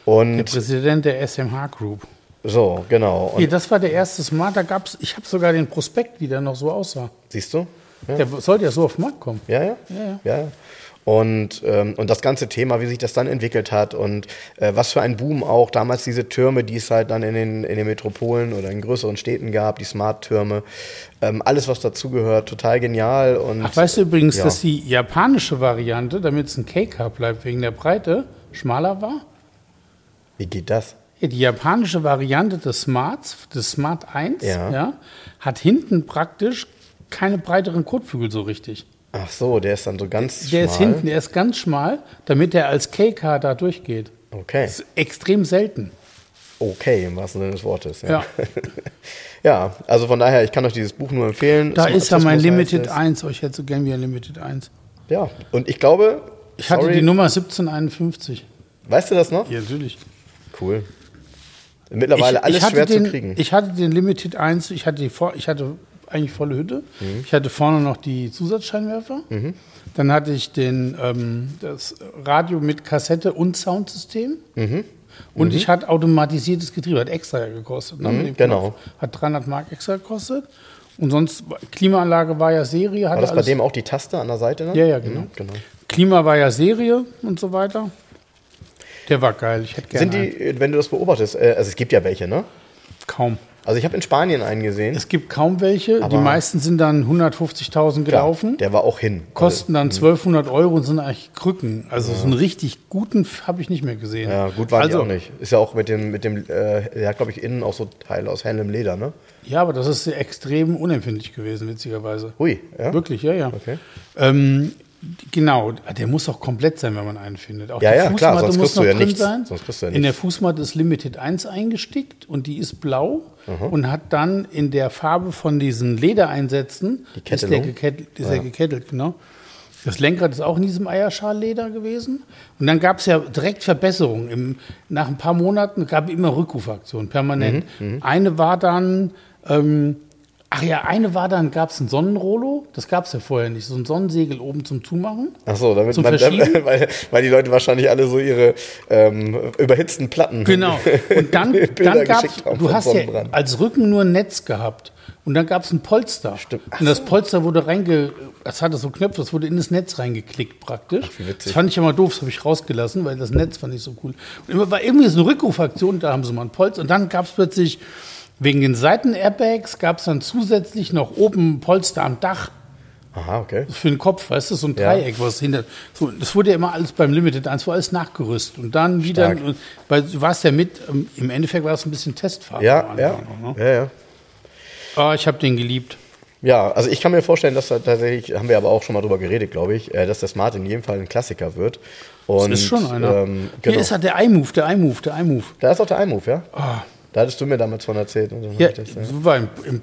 B: Der
A: Und
B: Präsident der SMH Group.
A: so, genau. Und
B: Hier, das war der erste Smart. Da gab's, ich habe sogar den Prospekt, wie der noch so aussah.
A: siehst du? Ja,
B: Der sollte ja so auf den Markt kommen.
A: ja. ja.
B: Ja, ja.
A: ja. Und, ähm, und das ganze Thema, wie sich das dann entwickelt hat und äh, was für ein Boom auch damals diese Türme, die es halt dann in den, in den Metropolen oder in größeren Städten gab, die Smart-Türme, ähm, alles was dazugehört, total genial. Und,
B: Ach, weißt du übrigens,
A: ja.
B: dass die japanische Variante, damit es ein K-Car bleibt wegen der Breite, schmaler war?
A: Wie geht das?
B: Ja, die japanische Variante des Smarts, des Smart 1,
A: Ja.
B: ja. hat hinten praktisch keine breiteren Kotflügel so richtig.
A: Ach so, der ist dann so ganz
B: Der ist
A: schmal.
B: hinten, der ist ganz schmal, damit er als K-Car da durchgeht.
A: Okay.
B: Das ist extrem selten.
A: Okay, im wahrsten Sinne des Wortes.
B: Ja.
A: ja, [laughs] also von daher, ich kann euch dieses Buch nur empfehlen.
B: Da ist ja mein Limited
A: es.
B: 1. Oh, ich hätte so gern wie ein Limited 1.
A: Ja, und ich glaube,
B: Ich hatte
A: sorry,
B: die Nummer 1751.
A: weißt du das noch?
B: Ja, natürlich.
A: Cool. Mittlerweile alles
B: hatte
A: schwer
B: den,
A: zu kriegen.
B: Ich hatte den Limited 1, ich hatte, die, vor- ich hatte eigentlich volle Hütte.
A: Mhm.
B: Ich hatte vorne noch die Zusatzscheinwerfer. Dann hatte ich den, ähm, das Radio mit Kassette und Soundsystem.
A: Mhm.
B: Und ich hatte automatisiertes Getriebe, hat extra gekostet. Ne, dem
A: genau.
B: Knopf. Hat 300 Mark extra gekostet. Und sonst, Klimaanlage war ja Serie.
A: War
B: Hatte
A: das bei
B: alles,
A: dem auch die Taste an der Seite? Ne?
B: Ja, ja, genau.
A: Mhm, genau.
B: Klima war ja Serie und so weiter. Der war geil. Ich hätte gerne
A: Sind die, wenn du das beobachtest, äh, also es gibt ja welche, ne?
B: einen. kaum.
A: Also ich habe in Spanien einen gesehen.
B: Es gibt kaum welche. die meisten sind dann 150.000 gelaufen,
A: Der war auch hin.
B: kosten dann 1200 Euro und sind eigentlich Krücken. Also so einen richtig guten habe ich nicht mehr gesehen.
A: Ja, gut waren
B: also,
A: die auch nicht. Ist ja auch mit dem, mit dem, äh, der hat glaube ich innen auch so Teile aus hellem Leder, ne?
B: Ja, aber das ist extrem unempfindlich gewesen, witzigerweise.
A: Hui, ja?
B: Wirklich, ja, ja.
A: Okay.
B: Ähm, genau, der muss auch komplett sein, wenn man einen findet. Auch
A: Ja,
B: die
A: ja, klar, sonst
B: muss
A: kriegst du
B: noch
A: ja
B: drin
A: nichts.
B: sein.
A: Sonst kriegst du ja
B: in der
A: nichts.
B: Fußmatte ist Limited 1 eingestickt und die ist blau und hat dann in der Farbe von diesen Ledereinsätzen,
A: Die
B: ist der gekettelt, ist der gekettelt, genau. Das Lenkrad ist auch in diesem Eierschalleder gewesen. Und dann gab es ja direkt Verbesserungen. Im, nach ein paar Monaten gab es immer Rückrufaktionen, permanent.
A: Mhm,
B: Eine war dann, ähm, ach ja, eine war dann, gab es ein Sonnenrollo. Das gab es ja vorher nicht. So ein Sonnensegel oben zum Zumachen.
A: Ach so, damit man,
B: Verschieben? [laughs]
A: weil, weil die Leute wahrscheinlich alle so ihre ähm, überhitzten Platten [laughs]
B: Genau. Und dann, [laughs] dann gab
A: haben
B: du hast ja als Rücken nur ein Netz gehabt. Und dann gab es ein Polster.
A: Stimmt. Ach
B: Und das Polster wurde reinge, das hatte so Knöpfe, das wurde in das Netz reingeklickt praktisch.
A: witzig.
B: das fand ich immer doof, das habe ich rausgelassen, weil das Netz fand ich so cool. Und immer war irgendwie so eine Rückrufaktion, da haben sie mal ein Polster. Und dann gab es plötzlich, wegen den Seiten-Airbags, gab es dann zusätzlich noch oben Polster am Dach.
A: Aha, okay.
B: Für den Kopf, weißt du, so ein
A: Ja.
B: Dreieck, was hinter. So, das wurde ja immer alles beim Limited 1, war alles nachgerüstet. Und dann wieder, weil du warst ja mit, ähm, im Endeffekt war es ein bisschen Testfahrt.
A: Ja,
B: am
A: ja,
B: Anfang noch, ne?
A: ja, ja.
B: Ah, ich habe den geliebt.
A: Ja, also ich kann mir vorstellen, dass da tatsächlich, haben wir aber auch schon mal drüber geredet, glaube ich, äh, dass der Smart in jedem Fall ein Klassiker wird. Und,
B: Das ist schon einer.
A: Ähm,
B: Hier
A: genau.
B: ist halt der iMove, der iMove, der iMove.
A: da ist auch der iMove, ja?
B: Ah.
A: Da hattest du mir damals von erzählt. Und dann
B: Ja,
A: das, ja.
B: so war im, im,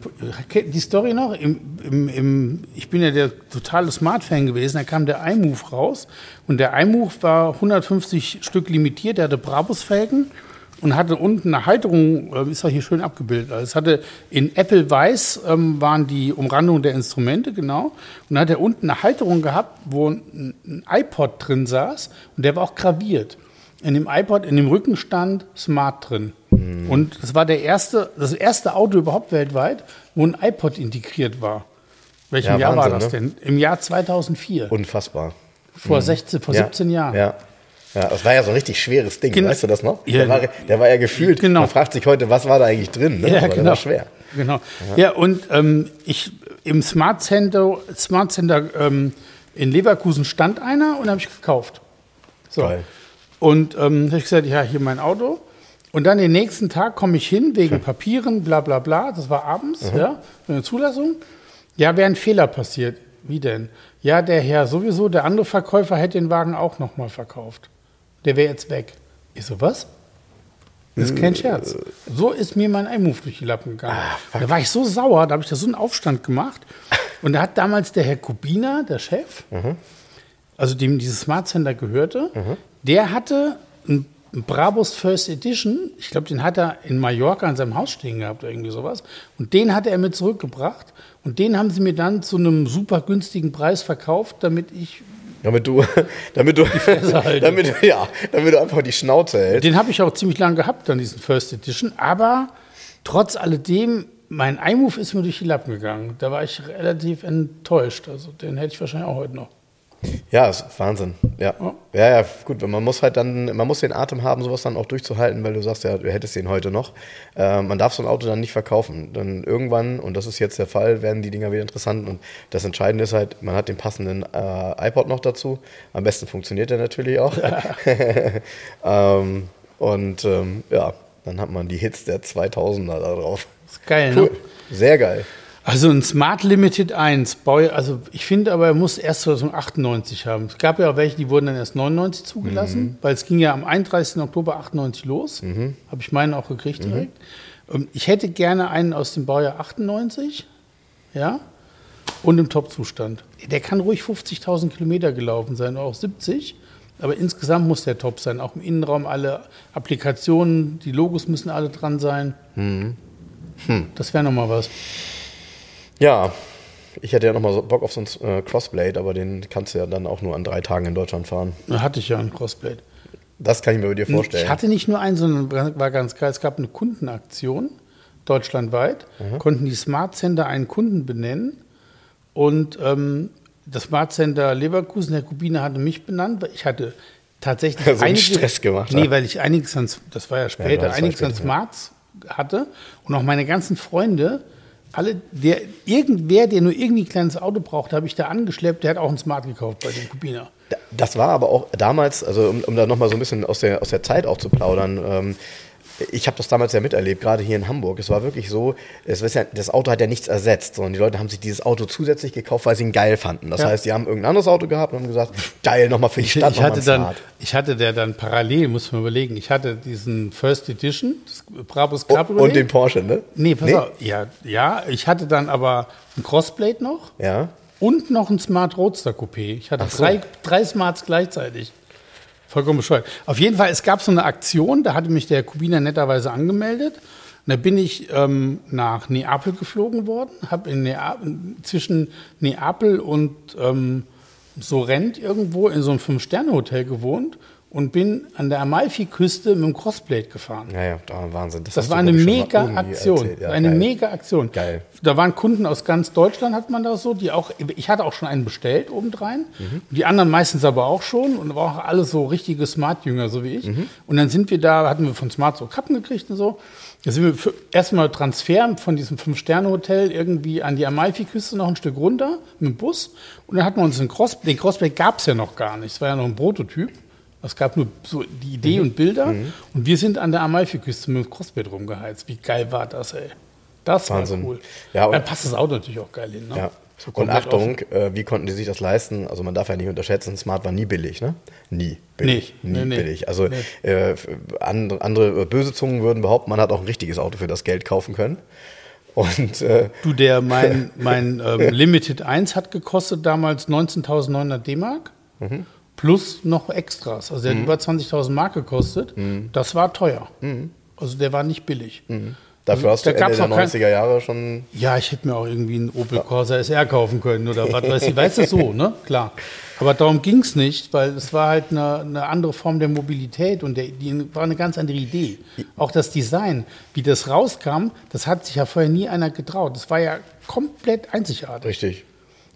B: die Story noch, im, ich bin ja der totale Smart-Fan gewesen, da kam der iMove raus und der iMove war 150 Stück limitiert, der hatte Brabus-Felgen und hatte unten eine Halterung, äh, ist auch hier schön abgebildet. Also es hatte in Apple Weiß ähm, waren die Umrandungen der Instrumente, genau. Und dann hat er unten eine Halterung gehabt, wo ein, ein iPod drin saß und der war auch graviert. In dem iPod, in dem Rücken stand Smart drin. Und das war der erste, das erste Auto überhaupt weltweit, wo ein iPod integriert war. Welchem
A: Ja,
B: Jahr war das
A: Wahnsinn,
B: denn? Im Jahr 2004.
A: Unfassbar.
B: vor 16, vor
A: ja.
B: 17 Jahren.
A: Ja. Ja, das war ja so ein richtig schweres Ding,
B: Gen-
A: weißt du das noch?
B: Ja.
A: Der, war, der war ja gefühlt,
B: Genau.
A: man fragt sich heute, was war da eigentlich drin? Ne?
B: Ja,
A: Aber Der
B: genau.
A: war schwer.
B: Genau. Ja, und ähm, ich im Smart Center, Smart Center ähm, in Leverkusen stand einer und habe ich gekauft. So.
A: Geil.
B: Und ähm, habe ich gesagt, ja, hier mein Auto. Und dann den nächsten Tag komme ich hin wegen Papieren, bla bla bla. Das war abends, ja, eine Zulassung. Ja, wäre ein Fehler passiert. Wie denn? Ja, der Herr sowieso, der andere Verkäufer hätte den Wagen auch nochmal verkauft. Der wäre jetzt weg. Ich so, was? Das ist kein Scherz. So ist mir mein iMove durch die Lappen gegangen. da war ich so sauer, da habe ich da so einen Aufstand gemacht. Und da hat damals der Herr Kubina, der Chef, also dem dieses Smart Center gehörte, der hatte einen Brabus First Edition, ich glaube, den hat er in Mallorca an seinem Haus stehen gehabt oder irgendwie sowas. Und den hatte er mit zurückgebracht. Und den haben sie mir dann zu einem super günstigen Preis verkauft, damit ich
A: Damit du, [laughs] damit du, [laughs] damit, ja, damit du einfach die Schnauze hältst.
B: Den habe ich auch ziemlich lange gehabt, dann diesen First Edition. Aber trotz alledem, mein iMove ist mir durch die Lappen gegangen. Da war ich relativ enttäuscht. Also den hätte ich wahrscheinlich auch heute noch.
A: Ja, ist Wahnsinn. Ja.
B: Ja.
A: ja, gut. Man muss halt dann, man muss den Atem haben, sowas dann auch durchzuhalten, weil du sagst ja, du hättest den heute noch. Äh, man darf so ein Auto dann nicht verkaufen. Dann irgendwann, und das ist jetzt der Fall, werden die Dinger wieder interessant. Und das Entscheidende ist halt, man hat den passenden äh, iPod noch dazu. Am besten funktioniert der natürlich auch. [laughs] [laughs] ähm, und ähm, ja, dann hat man die Hits der 2000er da drauf.
B: Ist geil,
A: Cool.
B: ne?
A: Sehr geil.
B: Also ein Smart Limited 1, Bau- also ich finde aber, er muss erst 2098 haben. Es gab ja auch welche, die wurden dann erst 99 zugelassen, weil es ging ja am 31. Oktober 98 los. Habe ich meinen auch gekriegt direkt. Ähm, Ich hätte gerne einen aus dem Baujahr 98, ja, und im Top-Zustand. Der kann ruhig 50.000 Kilometer gelaufen sein, auch 70. Aber insgesamt muss der top sein. Auch im Innenraum alle Applikationen, die Logos müssen alle dran sein. Das wäre nochmal was.
A: Ja, ich hätte ja nochmal so Bock auf so einen äh, Crossblade, aber den kannst du ja dann auch nur an drei Tagen in Deutschland fahren.
B: Da hatte ich ja einen Crossblade.
A: Das kann ich mir bei dir vorstellen.
B: Ich hatte nicht nur einen, sondern war ganz geil. Es gab eine Kundenaktion deutschlandweit, konnten die Smart Center einen Kunden benennen und ähm, das Smart Center Leverkusen, Herr Kubine hatte mich benannt, weil ich hatte tatsächlich [laughs]
A: So einen Stress gemacht,
B: Nee,
A: ja.
B: weil ich einiges an, das war ja später,
A: war
B: einiges an
A: ja.
B: Smarts hatte und auch meine ganzen Freunde, alle, der, irgendwer, der nur irgendwie ein kleines Auto braucht, habe ich da angeschleppt, der hat auch einen Smart gekauft bei dem Kubiner.
A: Das war aber auch damals, also um, um da nochmal so ein bisschen aus der, aus der Zeit auch zu plaudern, ähm, ich habe das damals ja miterlebt, gerade hier in Hamburg. Es war wirklich so, es ist ja, das Auto hat ja nichts ersetzt, sondern die Leute haben sich dieses Auto zusätzlich gekauft, weil sie ihn geil fanden. Das
B: Ja.
A: heißt, die haben irgendein anderes Auto gehabt und haben gesagt, geil, nochmal für die
B: Ich,
A: Stadt,
B: ich,
A: nochmal
B: hatte dann, ich hatte der dann parallel, muss man überlegen, ich hatte diesen First Edition, das Brabus Cabriolet.
A: und den Porsche, ne?
B: nee, pass auf, ja, ja, ich hatte dann aber ein Crossblade noch
A: Ja.
B: und noch ein Smart Roadster Coupé. Ich hatte
A: so.
B: drei, drei Smarts gleichzeitig. Vollkommen bescheuert. Auf jeden Fall, es gab so eine Aktion, da hatte mich der Kubiner netterweise angemeldet. Und da bin ich ähm, nach Neapel geflogen worden, habe in Neapel, zwischen Neapel und ähm, Sorrent irgendwo in so einem Fünf-Sterne-Hotel gewohnt und bin an der Amalfi-Küste mit dem Crossblade gefahren.
A: Ja, ja, da Wahnsinn.
B: Das war
A: du,
B: eine
A: glaub ich, schon mal
B: mega Aktion.
A: Ja,
B: eine
A: geil.
B: mega Aktion.
A: Geil.
B: Da waren Kunden aus ganz Deutschland, hat man das so, die auch, ich hatte auch schon einen bestellt obendrein.
A: Mhm.
B: Die anderen meistens aber auch schon und war auch alles so richtige Smart-Jünger, so wie ich.
A: Mhm.
B: Und dann sind wir da, hatten wir von Smart so Kappen gekriegt und so. Da sind wir für- erstmal Transfer von diesem Fünf-Sterne-Hotel irgendwie an die Amalfi-Küste noch ein Stück runter mit dem Bus. Und dann hatten wir uns einen Cross, den Crossback gab es ja noch gar nicht. Es war ja noch ein Prototyp. Es gab nur so die Idee
A: Mhm.
B: und Bilder. Und wir sind an der Amalfi-Küste mit dem Crossbed rumgeheizt. Wie geil war das, ey? Das
A: Wahnsinn.
B: war cool.
A: Ja, und-
B: Dann passt das Auto natürlich auch geil hin. Ne?
A: Ja.
B: So
A: Und Achtung, äh, wie konnten die sich das leisten? Also man darf ja nicht unterschätzen, Smart war nie billig, ne? Nie billig.
B: Nee,
A: nie
B: nee,
A: billig. Also
B: Nee.
A: äh, andere, andere böse Zungen würden behaupten, man hat auch ein richtiges Auto für das Geld kaufen können. Und äh,
B: Du, der mein, [laughs] mein ähm, Limited 1 hat gekostet damals 19.900 D-Mark
A: Mhm.
B: Plus noch Extras. Also der hat über 20.000 Mark gekostet.
A: Mhm.
B: Das war teuer. Also der war nicht billig.
A: dafür hast du
B: Da
A: Ende der
B: noch kein-
A: 90er Jahre schon.
B: Ja, ich hätte mir auch irgendwie einen Opel Corsa SR kaufen können oder was weiß ich. [laughs] Weißt du, so, ne? Klar. Aber darum ging es nicht, weil es war halt eine, eine andere Form der Mobilität und der, die war eine ganz andere Idee. Auch das Design, wie das rauskam, das hat sich ja vorher nie einer getraut. Das war ja komplett einzigartig.
A: Richtig.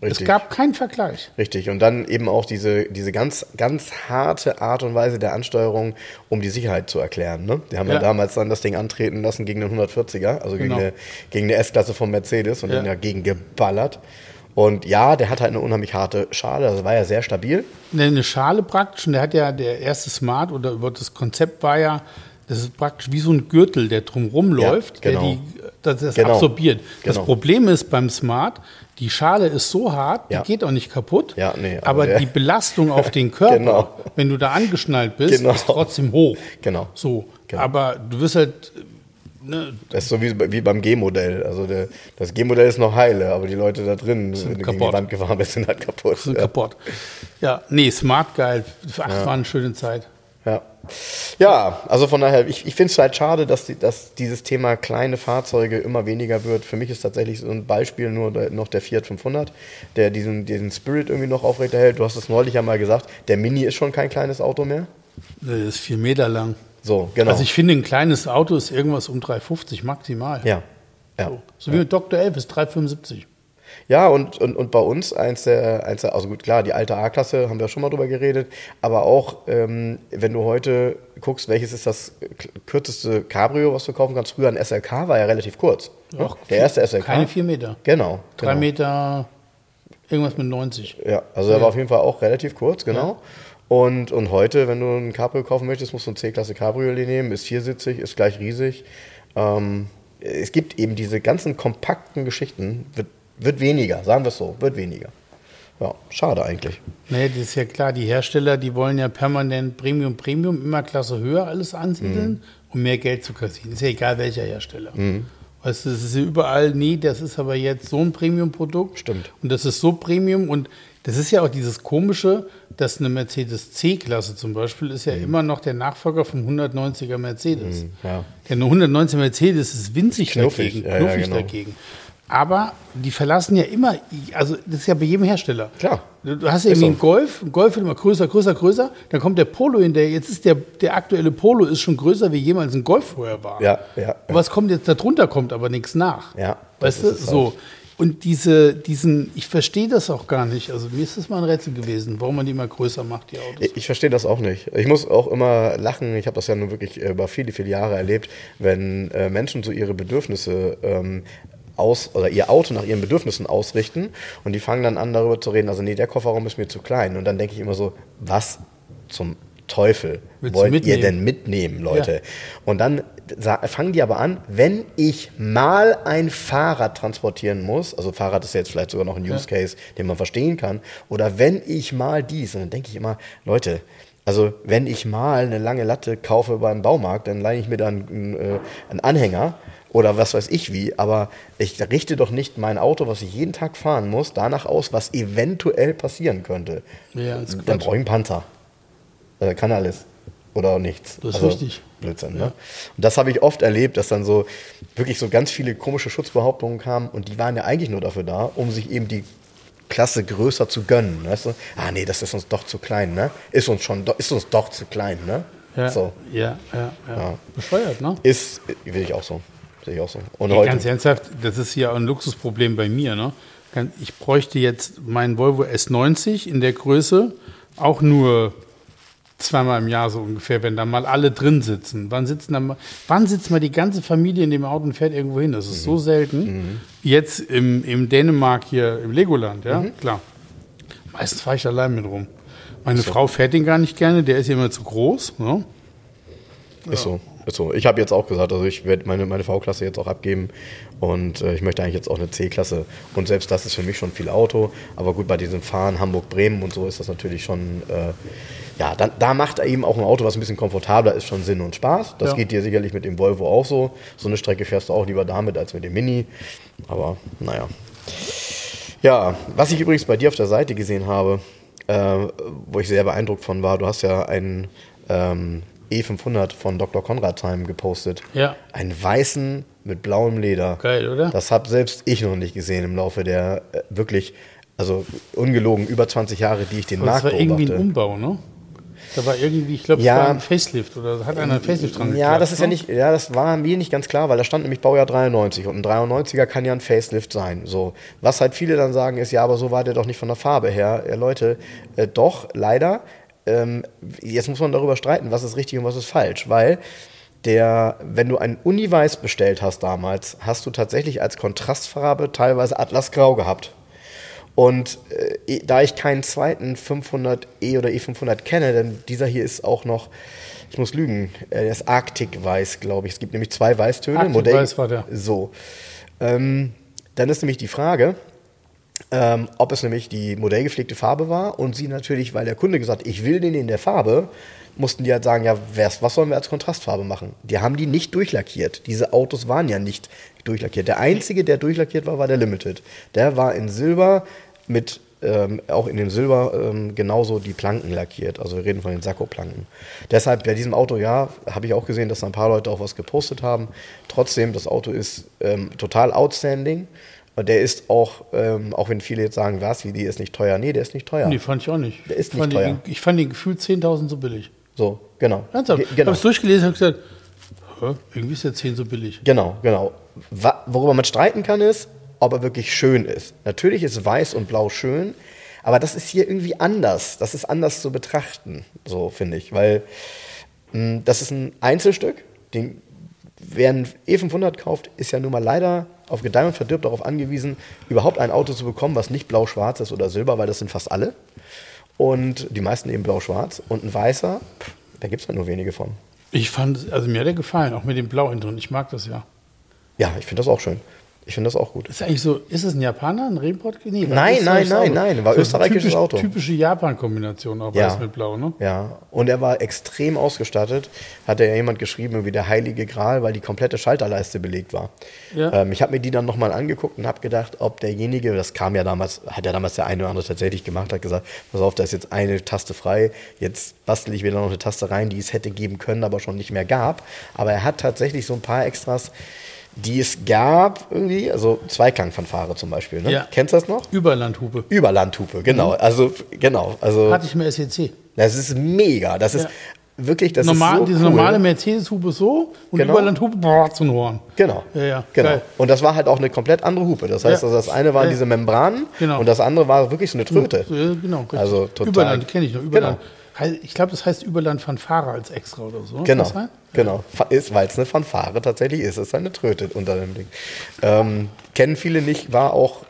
B: Es
A: Richtig.
B: gab keinen Vergleich.
A: Richtig. Und dann eben auch diese, diese ganz, ganz harte Art und Weise der Ansteuerung, um die Sicherheit zu erklären. Ne? Die haben ja.
B: Ja.
A: damals dann das Ding antreten lassen gegen den 140er, also gegen
B: Genau.
A: eine, gegen eine S-Klasse von Mercedes und
B: Ja.
A: dann dagegen geballert. Und ja, der hat halt eine unheimlich harte Schale, also war ja sehr stabil.
B: Ne, Eine Schale praktisch, und der hat ja der erste Smart oder über das Konzept war ja, das ist praktisch wie so ein Gürtel, der drumrum läuft,
A: genau.
B: der die, das, das
A: Genau.
B: absorbiert. Das
A: Genau.
B: Problem ist beim Smart, die Schale ist so hart,
A: Ja.
B: die geht auch nicht kaputt,
A: Ja, nee, aber
B: aber
A: der-
B: die Belastung auf den [laughs] Körper,
A: Genau.
B: wenn du da angeschnallt bist,
A: Genau.
B: ist trotzdem hoch.
A: Genau.
B: So,
A: Genau.
B: aber du wirst halt, ne,
A: Das ist so wie, wie beim G-Modell. Also der, das G-Modell ist noch heile, aber die Leute da drin, wenn du gegen die. Wand gefahren bist, sind halt kaputt.
B: so
A: ja.
B: kaputt. Ja, nee, Smart geil. Ach, war eine schöne Zeit.
A: Ja. also von daher, ich, ich finde es halt schade, dass, die, dass dieses Thema kleine Fahrzeuge immer weniger wird. Für mich ist tatsächlich so ein Beispiel nur der, noch der Fiat 500, der diesen, diesen Spirit irgendwie noch aufrechterhält. Du hast es neulich ja mal gesagt, der Mini ist schon kein kleines Auto mehr.
B: Das ist vier Meter lang.
A: So, genau.
B: Also ich finde, ein kleines Auto ist irgendwas um 3,50 maximal.
A: ja. Ja.
B: So, so wie mit Dr. Elf ist 3,75.
A: Ja, und, und, und bei uns eins der, eins der, also gut, klar, die alte A-Klasse, haben wir schon mal drüber geredet, aber auch, ähm, wenn du heute guckst, welches ist das kürzeste Cabrio, was du kaufen kannst, früher ein SLK war ja relativ kurz. ne?
B: Ach,
A: der erste SLK.
B: Keine vier Meter.
A: Genau.
B: Drei
A: genau.
B: Meter, irgendwas mit 90.
A: Ja, also der war auf jeden Fall auch relativ kurz, genau. Und, und heute, wenn du ein Cabrio kaufen möchtest, musst du ein C-Klasse Cabriolet nehmen, ist viersitzig, ist gleich riesig. Ähm, es gibt eben diese ganzen kompakten Geschichten, wird, wird weniger, sagen wir es so, wird weniger. Ja, schade eigentlich.
B: Nee, das ist ja klar, die Hersteller, die wollen ja permanent Premium, Premium, immer Klasse höher alles ansiedeln, mhm. um mehr Geld zu kassieren. Ist ja egal welcher Hersteller. Mhm. Weißt du, es ist ja überall, nee, das ist aber jetzt so ein Premium-Produkt.
A: Stimmt.
B: Und das ist so Premium und das ist ja auch dieses Komische, dass eine Mercedes C-Klasse zum Beispiel ist ja mhm. immer noch der Nachfolger vom 190er Mercedes. Mhm, ja. Der 190er Mercedes ist winzig knuffig, dagegen, knuffig ja, genau. dagegen. Aber die verlassen ja immer, also das ist ja bei jedem Hersteller.
A: Klar.
B: Du hast ja irgendwie einen Golf, ein Golf wird immer größer, größer, größer. Dann kommt der Polo in der, jetzt ist der, der aktuelle Polo ist schon größer, wie jemals ein Golf vorher war.
A: Ja, ja. ja.
B: was kommt jetzt darunter, kommt aber nichts nach.
A: Ja.
B: Weißt du, so. Halt. Und diese, diesen, ich verstehe das auch gar nicht. Also mir ist das mal ein Rätsel gewesen, warum man die mal größer macht, die Autos.
A: Ich, ich verstehe das auch nicht. Ich muss auch immer lachen. Ich habe das ja nun wirklich über viele, viele Jahre erlebt, wenn äh, Menschen so ihre Bedürfnisse ähm, aus oder ihr Auto nach ihren Bedürfnissen ausrichten und die fangen dann an darüber zu reden, also nee, der Kofferraum ist mir zu klein und dann denke ich immer so, was zum Teufel Willst wollt ihr denn mitnehmen, Leute? Ja. Und dann fangen die aber an, wenn ich mal ein Fahrrad transportieren muss, also Fahrrad ist jetzt vielleicht sogar noch ein Use Case, den man verstehen kann, oder wenn ich mal dies, und dann denke ich immer, Leute, also wenn ich mal eine lange Latte kaufe beim Baumarkt, dann leihe ich mir dann einen, äh, einen Anhänger oder was weiß ich wie, aber ich richte doch nicht mein Auto, was ich jeden Tag fahren muss, danach aus, was eventuell passieren könnte. Ja, dann brauche ich einen Panzer. Äh, kann alles. Oder auch nichts.
B: Das ist also, richtig.
A: Blödsinn, ne? ja. ne? Und das habe ich oft erlebt, dass dann so wirklich so ganz viele komische Schutzbehauptungen kamen und die waren ja eigentlich nur dafür da, um sich eben die Klasse größer zu gönnen. Weißt du? Ah, nee, das ist uns doch zu klein, ne? Ist uns schon, ist uns doch zu klein, ne?
B: Ja, so. ja, ja, ja. ja. Bescheuert, ne?
A: Ist, will ich auch so. Sehe ich auch so.
B: Und Ey, heute, ganz ernsthaft, das ist ja ein Luxusproblem bei mir, ne? Ich bräuchte jetzt meinen Volvo S90 in der Größe auch nur zweimal im Jahr so ungefähr, wenn da mal alle drin sitzen. Wann, sitzen dann mal, wann sitzt mal die ganze Familie in dem Auto und fährt irgendwo hin? Das ist mhm. so selten. Mhm. Jetzt im, im Dänemark hier, im Legoland, ja, mhm. klar. Meistens fahre ich allein mit rum. Meine so. Frau fährt den gar nicht gerne, der ist immer zu groß. Ne?
A: Ist ja. so. So. Ich habe jetzt auch gesagt, also ich werde meine, meine V-Klasse jetzt auch abgeben und äh, ich möchte eigentlich jetzt auch eine C-Klasse. Und selbst das ist für mich schon viel Auto. Aber gut, bei diesem Fahren Hamburg-Bremen und so ist das natürlich schon äh, ja, dann, da macht er eben auch ein Auto, was ein bisschen komfortabler ist, schon Sinn und Spaß. Das ja. geht dir sicherlich mit dem Volvo auch so. So eine Strecke fährst du auch lieber damit als mit dem Mini. Aber naja. Ja, was ich übrigens bei dir auf der Seite gesehen habe, äh, wo ich sehr beeindruckt von war, du hast ja einen ähm, E500 von Dr. Konradsheim gepostet.
B: Ja.
A: Einen weißen mit blauem Leder.
B: Geil, oder?
A: Das habe selbst ich noch nicht gesehen im Laufe der äh, wirklich, also ungelogen über 20 Jahre, die ich den Markt beobachte.
B: Das war irgendwie ein Umbau, ne? Da war irgendwie, ich glaube,
A: ja,
B: war ein Facelift oder hat einer ein Facelift dran
A: Ja, das ist ne? ja nicht, ja, das war mir nicht ganz klar, weil da stand nämlich Baujahr 93 und ein 93er kann ja ein Facelift sein. So, was halt viele dann sagen ist, ja, aber so war der doch nicht von der Farbe her. Ja, Leute, äh, doch, leider. Ähm, jetzt muss man darüber streiten, was ist richtig und was ist falsch, weil der, wenn du einen Uni-Weiß bestellt hast damals, hast du tatsächlich als Kontrastfarbe teilweise Atlasgrau gehabt. Und äh, da ich keinen zweiten 500e oder E500 kenne, denn dieser hier ist auch noch, ich muss lügen, äh, der ist Arctic Weiß, glaube ich. Es gibt nämlich zwei Weißtöne.
B: Arctic Modell, Weiß war der.
A: So. Ähm, dann ist nämlich die Frage, ähm, ob es nämlich die modellgepflegte Farbe war und sie natürlich, weil der Kunde gesagt hat, ich will den in der Farbe, mussten die halt sagen, ja, was sollen wir als Kontrastfarbe machen? Die haben die nicht durchlackiert. Diese Autos waren ja nicht durchlackiert. Der einzige, der durchlackiert war, war der Limited. Der war in Silber mit ähm, auch in dem Silber ähm, genauso die Planken lackiert. Also wir reden von den Sakko-Planken. Deshalb bei diesem Auto, ja, habe ich auch gesehen, dass da ein paar Leute auch was gepostet haben. Trotzdem, das Auto ist ähm, total outstanding. Und der ist auch, ähm, auch wenn viele jetzt sagen, was, wie die ist nicht teuer. Nee, der ist nicht teuer.
B: Nee, fand ich auch nicht.
A: Der ist
B: ich
A: nicht teuer.
B: Den, ich fand den gefühlt 10.000 so billig.
A: So, genau.
B: Ernsthaft? Genau. Ich habe es durchgelesen und gesagt, irgendwie ist der 10 so billig.
A: Genau, genau. Worüber man streiten kann, ist, ob er wirklich schön ist. Natürlich ist weiß und blau schön, aber das ist hier irgendwie anders. Das ist anders zu betrachten, so finde ich, weil mh, hm, das ist ein Einzelstück. Den, wer ein E500 kauft, ist ja nun mal leider auf Gedeih und Verdirb darauf angewiesen, überhaupt ein Auto zu bekommen, was nicht blau-schwarz ist oder silber, weil das sind fast alle. Und die meisten eben blau-schwarz. Und ein weißer, pff, da gibt es halt nur wenige von.
B: Ich fand, also mir hat der gefallen, auch mit dem Blau innen drin. Ich mag das ja.
A: Ja, ich finde das auch schön. Ich finde das auch gut.
B: Ist eigentlich so, ist es ein Japaner, ein Rennport? Nee,
A: Nein,
B: österreichisches
A: nein,
B: Auto.
A: nein, nein, war
B: So
A: österreichisches
B: typisch,
A: Auto.
B: Typische Japan-Kombination, auch
A: Ja.
B: weiß mit Blau, ne?
A: Ja, und er war extrem ausgestattet. Hat ja jemand geschrieben, wie der heilige Gral, weil die komplette Schalterleiste belegt war.
B: Ja.
A: Ähm, ich habe mir die dann nochmal angeguckt und habe gedacht, ob derjenige, das kam ja damals, hat ja damals der eine oder andere tatsächlich gemacht, hat gesagt, pass auf, da ist jetzt eine Taste frei, jetzt bastel ich wieder noch eine Taste rein, die es hätte geben können, aber schon nicht mehr gab. Aber er hat tatsächlich so ein paar Extras, die es gab irgendwie, also Zweiklangfanfare zum Beispiel. Ne?
B: Ja.
A: Kennst du das noch?
B: Überlandhupe.
A: Überlandhupe, genau. Also, genau. Also,
B: Hatte ich mir SEC.
A: das ist mega. Das ist
B: Ja.
A: wirklich, das
B: Normal,
A: ist so
B: diese
A: cool.
B: normale Mercedes-Hupe so und
A: Genau.
B: Überlandhupe zum Horn.
A: Genau.
B: Ja, ja,
A: genau.
B: geil.
A: Und das war halt auch eine komplett andere Hupe. Das heißt,
B: Ja.
A: also das eine waren
B: Ja.
A: diese Membranen
B: Genau.
A: und das andere war wirklich so eine Tröte.
B: Ja, genau. richtig.
A: Also total-
B: Überland kenne ich noch. Überland.
A: Genau.
B: Ich glaube, das heißt Überland Fanfare als extra oder so.
A: Genau.
B: das?
A: Genau. Ist, weil es eine Fanfare tatsächlich ist. Es ist eine Tröte unter dem Ding. Ähm, kennen viele nicht, war auch,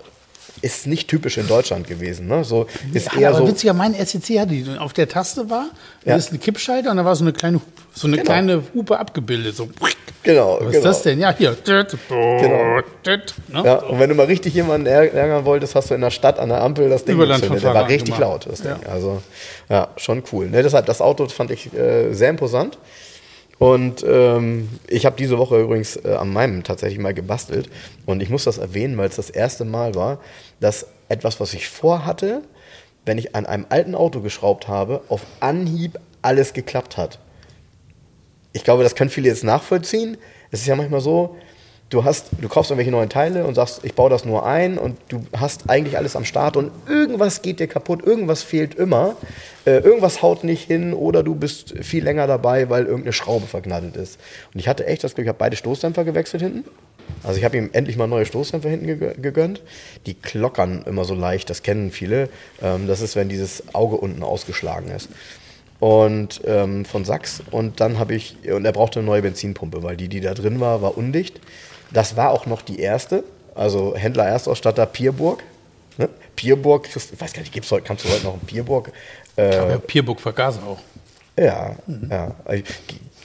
A: ist nicht typisch in Deutschland gewesen. Ne? So, ist
B: Ja,
A: eher
B: aber
A: so.
B: witziger, mein SEC hatte die. Auf der Taste war, da
A: Ja.
B: ist ein Kippschalter und da war so eine kleine, so eine
A: Genau.
B: kleine Hupe abgebildet. So.
A: Genau.
B: Was
A: genau.
B: ist das denn? Ja, hier.
A: Genau.
B: Ne?
A: Ja, und wenn du mal richtig jemanden ärg- ärgern wolltest, hast du in der Stadt an der Ampel das Ding gezündet. Der war richtig
B: gemacht.
A: laut, das Ding.
B: Ja.
A: Also, ja, schon cool. Ne, deshalb, das Auto fand ich äh, sehr imposant. Und ähm, ich habe diese Woche übrigens äh, an meinem tatsächlich mal gebastelt. Und ich muss das erwähnen, weil es das erste Mal war, dass etwas, was ich vorhatte, wenn ich an einem alten Auto geschraubt habe, auf Anhieb alles geklappt hat ich glaube, das können viele jetzt nachvollziehen. Es ist ja manchmal so, du hast, du kaufst irgendwelche neuen Teile und sagst, ich baue das nur ein und du hast eigentlich alles am Start und irgendwas geht dir kaputt, irgendwas fehlt immer, äh, irgendwas haut nicht hin oder du bist viel länger dabei, weil irgendeine Schraube verknattelt ist. Und ich hatte echt das Glück, ich habe beide Stoßdämpfer gewechselt hinten. Also ich habe ihm endlich mal neue Stoßdämpfer hinten gegö- gegönnt. Die klockern immer so leicht, das kennen viele. Ähm, das ist, wenn dieses Auge unten ausgeschlagen ist und ähm, von Sachs und dann habe ich und er brauchte eine neue Benzinpumpe, weil die, die da drin war, war undicht. Das war auch noch die erste, also Händler Erstausstatter Pierburg. Ne? Pierburg, ich weiß gar nicht, gibt's heute, kannst du heute noch einen Pierburg? Äh,
B: Ja, Pierburg Vergaser auch.
A: ja, ja.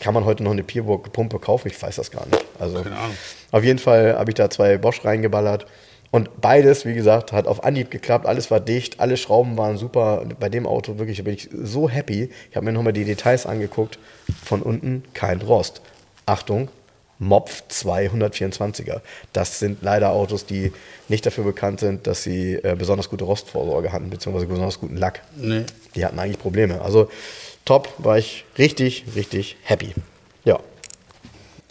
A: Kann man heute noch eine Pierburg-Pumpe kaufen? Ich weiß das gar nicht. Also,
B: Keine Ahnung.
A: Auf jeden Fall habe ich da zwei Bosch reingeballert. Und beides, wie gesagt, hat auf Anhieb geklappt. Alles war dicht, alle Schrauben waren super. Bei dem Auto wirklich da bin ich so happy. Ich habe mir nochmal die Details angeguckt. Von unten kein Rost. Achtung, Mopf 224er. Das sind leider Autos, die nicht dafür bekannt sind, dass sie äh, besonders gute Rostvorsorge hatten, beziehungsweise besonders guten Lack.
B: Nee.
A: Die hatten eigentlich Probleme. Also top, war ich richtig, richtig happy. Ja.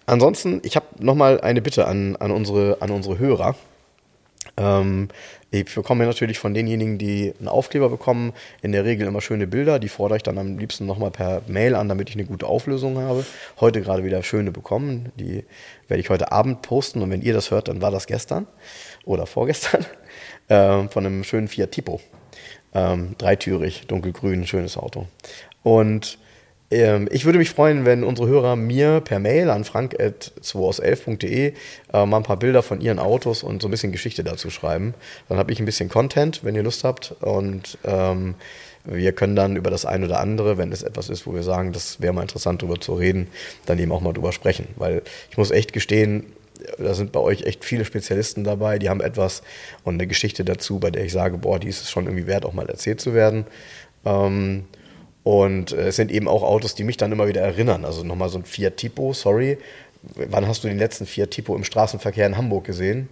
A: Ansonsten, ich habe nochmal eine Bitte an, an, unsere, an unsere Hörer. Ähm, ich bekomme natürlich von denjenigen, die einen Aufkleber bekommen, in der Regel immer schöne Bilder. Die fordere ich dann am liebsten nochmal per Mail an, damit ich eine gute Auflösung habe. Heute gerade wieder schöne bekommen. Die werde ich heute Abend posten. Und wenn ihr das hört, dann war das gestern oder vorgestern [laughs] ähm, von einem schönen Fiat Tipo. Ähm, dreitürig, dunkelgrün, schönes Auto. Und ähm, ich würde mich freuen, wenn unsere Hörer mir per Mail an frank.2aus11.de äh, mal ein paar Bilder von ihren Autos und so ein bisschen Geschichte dazu schreiben. Dann habe ich ein bisschen Content, wenn ihr Lust habt. Und ähm, wir können dann über das eine oder andere, wenn es etwas ist, wo wir sagen, das wäre mal interessant, darüber zu reden, dann eben auch mal drüber sprechen. Weil ich muss echt gestehen, da sind bei euch echt viele Spezialisten dabei, die haben etwas und eine Geschichte dazu, bei der ich sage, boah, die ist es schon irgendwie wert, auch mal erzählt zu werden. Ähm, und äh, es sind eben auch Autos, die mich dann immer wieder erinnern. Also nochmal so ein Fiat Tipo, sorry. Wann hast du den letzten Fiat Tipo im Straßenverkehr in Hamburg gesehen?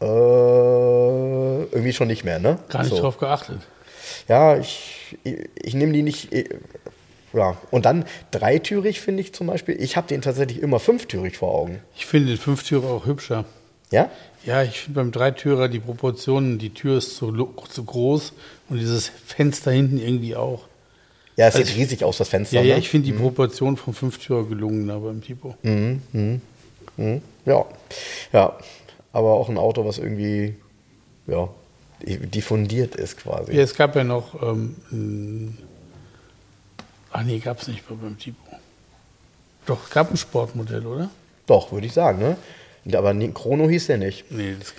A: Äh, irgendwie schon nicht mehr, ne?
B: Gar nicht
A: So.
B: drauf geachtet.
A: Ja, ich, ich, ich nehme die nicht. äh, Ja. Und dann dreitürig finde ich zum Beispiel. Ich habe den tatsächlich immer fünftürig vor Augen.
B: Ich finde den Fünftürer auch hübscher.
A: Ja?
B: Ja, ich finde beim Dreitürer die Proportionen, die Tür ist zu, zu groß und dieses Fenster hinten irgendwie auch.
A: Ja, es
B: Also
A: sieht riesig aus, das Fenster.
B: Ja, ja,
A: ne?
B: ich finde die Proportion vom Fünftürer gelungener beim Tipo.
A: Mhm, Ja. Ja. Aber auch ein Auto, was irgendwie, ja, diffundiert ist quasi.
B: Ja, es gab ja noch, ähm, ach nee, gab es nicht bei- beim Tipo. Doch, es gab ein Sportmodell, oder?
A: Doch, würde ich sagen, ne? Aber Chrono hieß der nicht.
B: Nee, das,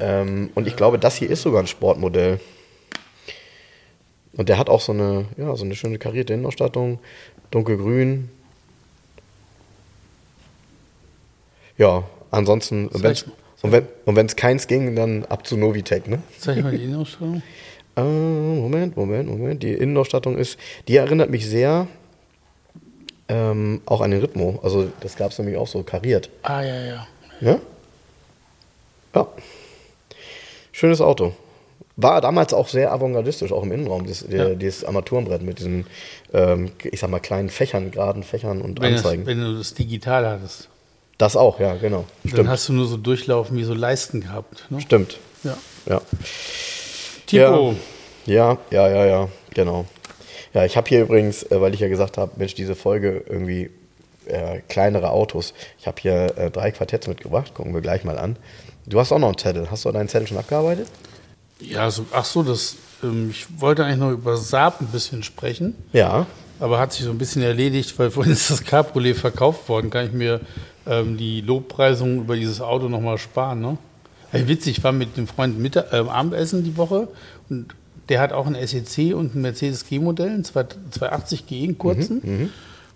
A: Ähm, und ich glaube, das hier ist sogar ein Sportmodell. Und der hat auch so eine, ja, so eine schöne karierte Innenausstattung, dunkelgrün. Ja, ansonsten, und wenn's-
B: mal.
A: und wenn wenn's keins ging, dann ab zu Novitec, ne?
B: Zeig mal die Innenausstattung. [laughs]
A: Äh, Moment, Moment, Moment. Die Innenausstattung ist, die erinnert mich sehr ähm, auch an den Ritmo. Also das gab es nämlich auch so kariert.
B: Ah, ja, ja.
A: Ja? Ja. Schönes Auto. War damals auch sehr avantgardistisch, auch im Innenraum, dieses,
B: Ja.
A: dieses Armaturenbrett mit diesen, ähm, ich sag mal, kleinen Fächern, geraden Fächern und
B: Wenn, das,
A: Anzeigen.
B: wenn du das digital hattest,
A: das auch, ja, genau.
B: dann
A: Stimmt.
B: hast du nur so Durchlaufen wie so Leisten gehabt. Ne?
A: Stimmt.
B: Ja.
A: Ja.
B: Tipo,
A: Ja, ja, ja, ja, genau. Ja, ich habe hier übrigens, äh, weil ich ja gesagt habe, Mensch, diese Folge irgendwie äh, kleinere Autos. Ich habe hier äh, drei Quartetts mitgebracht, gucken wir gleich mal an. Du hast auch noch einen Zettel. Hast du deinen Zettel schon abgearbeitet?
B: Ja, so, ach so, das, ähm, ich wollte eigentlich noch über Saab ein bisschen sprechen,
A: Ja.
B: aber hat sich so ein bisschen erledigt, weil [laughs] vorhin ist das Cabriolet verkauft worden. Kann ich mir ähm, die Lobpreisung über dieses Auto nochmal sparen, ne? Ey, witzig, ich war mit einem Freund Mittag, äh, Abendessen die Woche und der hat auch ein SEC und ein Mercedes G-Modell, ein 280 G, einen kurzen.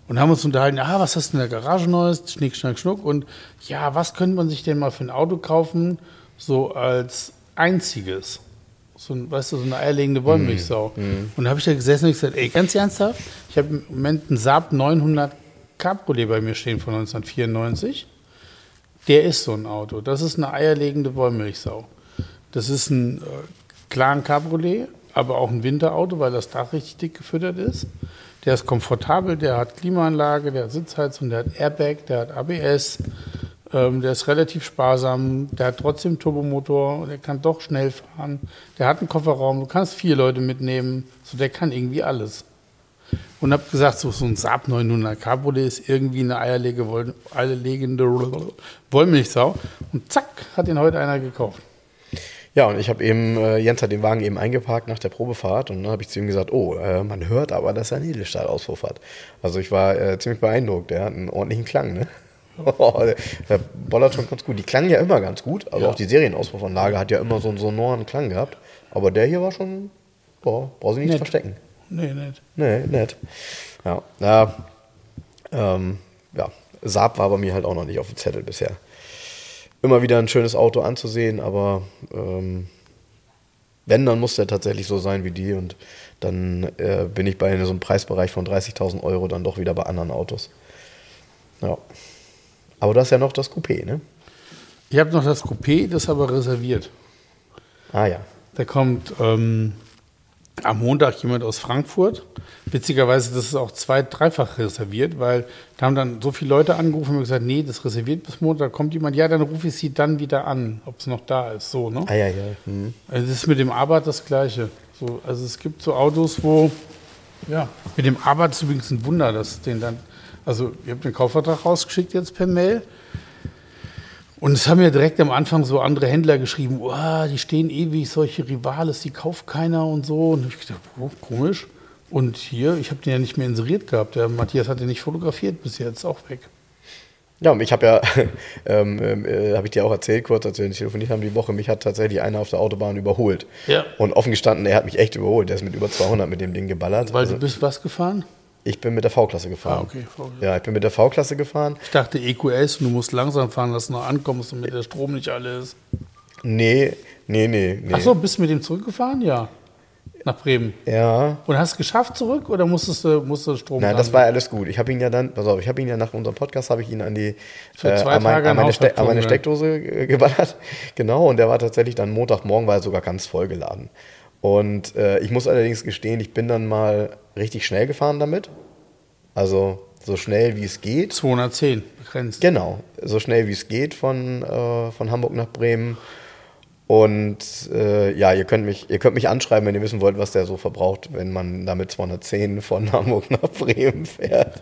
B: Und haben uns unterhalten, ah, was hast du in der Garage Neues? Schnick, schnack, schnuck. Und ja, was könnte man sich denn mal für ein Auto kaufen, so als einziges? So, ein, weißt du, so eine eierlegende Wollmilchsau. Und da habe ich da gesessen und gesagt, ey, ganz ernsthaft, ich habe im Moment einen Saab 900 Cabriolet bei mir stehen von 1994. Der ist so ein Auto. Das ist eine eierlegende Wollmilchsau. Das ist ein äh, klaren Cabriolet, aber auch ein Winterauto, weil das Dach richtig dick gefüttert ist. Der ist komfortabel, der hat Klimaanlage, der hat Sitzheizung, der hat Airbag, der hat ABS, ähm, der ist relativ sparsam, der hat trotzdem Turbomotor, der kann doch schnell fahren, der hat einen Kofferraum, du kannst vier Leute mitnehmen, so der kann irgendwie alles. Und habe gesagt, so, so ein Saab 900 Cabriolet ist irgendwie eine eierlege, eierlegende Wollmilchsau. Und zack, hat ihn heute einer gekauft.
A: Ja, und ich habe eben, äh, Jens hat den Wagen eben eingeparkt nach der Probefahrt und dann habe ich zu ihm gesagt, oh, äh, man hört aber, dass er einen Edelstahlauspuff hat. Also ich war äh, ziemlich beeindruckt, der hat einen ordentlichen Klang, ne? Der, der bollert schon ganz gut. Die klangen ja immer ganz gut, also
B: Ja.
A: auch die Serienauspuffanlage hat ja immer so einen sonoren Klang gehabt. Aber der hier war schon, boah, braucht sich nicht
B: Nett.
A: verstecken.
B: Nee, nicht.
A: Nee, nett. Ja, ja, ähm, ja, Saab war bei mir halt auch noch nicht auf dem Zettel bisher. Immer wieder ein schönes Auto anzusehen, aber ähm, wenn, dann muss der tatsächlich so sein wie die und dann äh, bin ich bei so einem Preisbereich von 30.000 Euro dann doch wieder bei anderen Autos. Ja. Aber du hast ja noch das Coupé, ne?
B: Ich habe noch das Coupé, das ist aber reserviert.
A: Ah ja.
B: Da kommt ähm, am Montag jemand aus Frankfurt. Witzigerweise, das ist auch zwei-, dreifach reserviert, weil da haben dann so viele Leute angerufen und gesagt, nee, das ist reserviert bis Montag. Da kommt jemand, ja, dann rufe ich sie dann wieder an, ob es noch da ist. So, ne?
A: Ah ja, ja. Hm.
B: Also das ist mit dem Abarth das Gleiche. So, also es gibt so Autos, wo, ja, mit dem Abarth ist übrigens ein Wunder, dass den dann, also ihr habt den Kaufvertrag rausgeschickt jetzt per Mail. Und es haben ja direkt am Anfang so andere Händler geschrieben, oh, die stehen ewig, solche Rivales, die kauft keiner und so. Und ich dachte, oh, komisch. Und hier, ich habe den ja nicht mehr inseriert gehabt. Der Matthias hat den nicht fotografiert bis jetzt, auch weg.
A: Ja, und ich habe ja, [laughs] ähm, äh, habe ich dir auch erzählt, kurz als wir telefoniert haben die Woche, mich hat tatsächlich einer auf der Autobahn überholt.
B: Ja.
A: Und offen gestanden, er hat mich echt überholt. Der ist mit über 200 mit dem Ding geballert.
B: Weil
A: Also,
B: du bist was gefahren?
A: Ich bin mit der V-Klasse gefahren.
B: Ah, okay, V-Klasse.
A: Ja, ich bin mit der V-Klasse gefahren.
B: Ich dachte EQS und du musst langsam fahren, dass du noch ankommst und mit der Strom nicht alle ist.
A: Nee, nee, nee, nee.
B: Ach so, bist du mit dem zurückgefahren? Ja. Nach Bremen.
A: Ja.
B: Und hast du es geschafft zurück oder musstest du, musstest du Strom
A: Nein, das war alles gut. Ich habe ihn ja dann, pass auf, ich habe ihn ja nach unserem Podcast, habe ich ihn an die
B: zwei
A: an, mein, an, meine Ste an meine Steckdose äh, geballert. [laughs] Genau, und der war tatsächlich dann Montagmorgen, war er sogar ganz voll geladen. Und äh, ich muss allerdings gestehen, ich bin dann mal richtig schnell gefahren damit. Also so schnell wie es geht.
B: 210 begrenzt.
A: Genau, so schnell wie es geht von, äh, von Hamburg nach Bremen. Und äh, ja, ihr könnt, mich, ihr könnt mich anschreiben, wenn ihr wissen wollt, was der so verbraucht, wenn man damit 210 von [laughs] Hamburg nach Bremen fährt.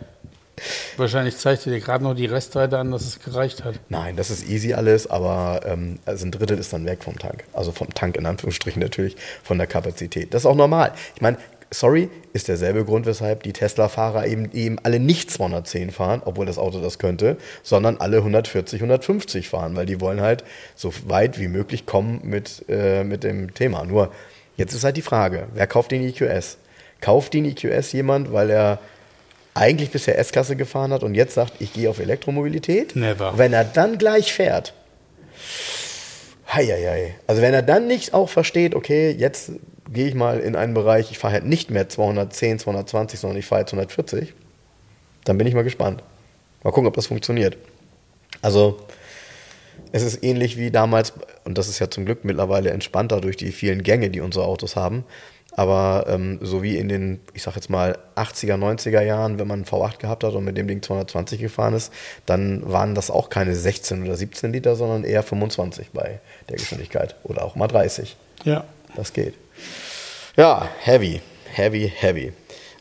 B: Wahrscheinlich zeigt er dir gerade noch die Restweite an, dass es gereicht hat.
A: Nein, das ist easy alles, aber ähm, also ein Drittel ist dann weg vom Tank. Also vom Tank in Anführungsstrichen natürlich, von der Kapazität. Das ist auch normal. Ich meine, sorry, ist derselbe Grund, weshalb die Tesla-Fahrer eben, eben alle nicht 210 fahren, obwohl das Auto das könnte, sondern alle 140, 150 fahren, weil die wollen halt so weit wie möglich kommen mit, äh, mit dem Thema. Nur, jetzt ist halt die Frage, wer kauft den EQS? Kauft den EQS jemand, weil er eigentlich bisher S-Klasse gefahren hat und jetzt sagt, ich gehe auf Elektromobilität.
B: Never.
A: Wenn er dann gleich fährt, heieiei. Also wenn er dann nicht auch versteht, okay, jetzt gehe ich mal in einen Bereich, ich fahre halt nicht mehr 210, 220, sondern ich fahre jetzt 140, dann bin ich mal gespannt. Mal gucken, ob das funktioniert. Also es ist ähnlich wie damals, und das ist ja zum Glück mittlerweile entspannter durch die vielen Gänge, die unsere Autos haben. Aber ähm, so wie in den, ich sag jetzt mal, 80er, 90er Jahren, wenn man einen V8 gehabt hat und mit dem Ding 220 gefahren ist, dann waren das auch keine 16 oder 17 Liter, sondern eher 25 bei der Geschwindigkeit. Oder auch mal 30.
B: Ja.
A: Das geht. Ja, heavy, heavy, heavy.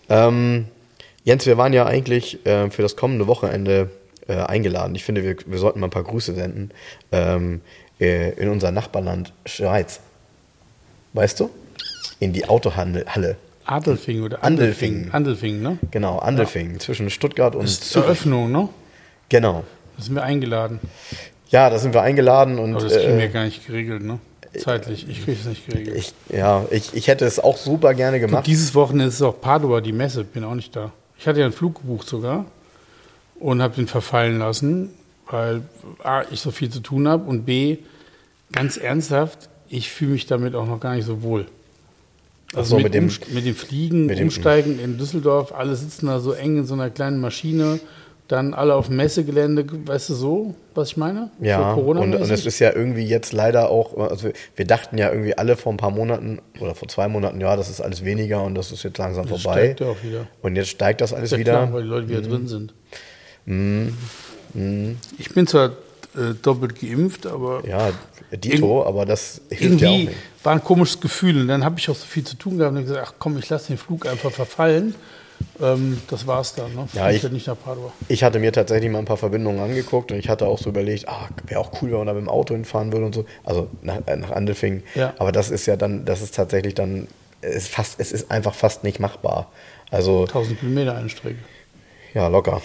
A: Ähm, Jens, wir waren ja eigentlich äh, für das kommende Wochenende äh, eingeladen. Ich finde, wir, wir sollten mal ein paar Grüße senden ähm, äh, in unser Nachbarland Schweiz. Weißt du? In die Autohalle.
B: Adelfing oder
A: Andelfingen.
B: Andelfingen, ne?
A: Genau, Andelfingen, zwischen Stuttgart und
B: Das ist zur. Eröffnung, ne?
A: Genau.
B: Da sind wir eingeladen.
A: Ja, da sind wir eingeladen und
B: Aber das kriegen wir
A: äh,
B: gar nicht geregelt, ne? Zeitlich. Ich kriege es nicht geregelt.
A: ich, ja, ich, ich hätte es auch super gerne gemacht.
B: dieses Wochenende ist auch Padua, die Messe. Bin auch nicht da. Ich hatte ja einen Flug gebucht sogar und habe den verfallen lassen, weil A, ich so viel zu tun habe und B, ganz ernsthaft, ich fühle mich damit auch noch gar nicht so wohl. Also
A: so,
B: mit,
A: mit dem-
B: mit dem Fliegen,
A: mit dem-
B: Umsteigen in Düsseldorf, alle sitzen da so eng in so einer kleinen Maschine, dann alle auf dem Messegelände, weißt du so, was ich meine?
A: Ja, und, und es ist ja irgendwie jetzt leider auch, also wir dachten ja irgendwie alle vor ein paar Monaten oder vor zwei Monaten, ja, das ist alles weniger und das ist jetzt langsam
B: Jetzt
A: vorbei.
B: steigt ja auch wieder.
A: Und jetzt steigt das alles
B: ja
A: wieder.
B: klar, weil die Leute wieder
A: Mhm.
B: drin sind. Ich bin zwar äh, doppelt geimpft, aber
A: Ja, Dito, aber das hilft ja auch nicht.
B: War ein komisches Gefühl. Und dann habe ich auch so viel zu tun gehabt und gesagt, ach komm, ich lasse den Flug einfach verfallen. Ähm, das war's dann. Ne?
A: Ja, ich-
B: halt nicht nach Padua.
A: Ich hatte mir tatsächlich mal ein paar Verbindungen angeguckt und ich hatte auch so überlegt, ah, wäre auch cool, wenn man da mit dem Auto hinfahren würde und so. Also nach, äh, nach Andelfingen.
B: Ja.
A: Aber das ist ja dann, das ist tatsächlich dann, es ist, fast, es ist einfach fast nicht machbar. Also
B: 1000 Kilometer eine Strecke.
A: Ja, locker.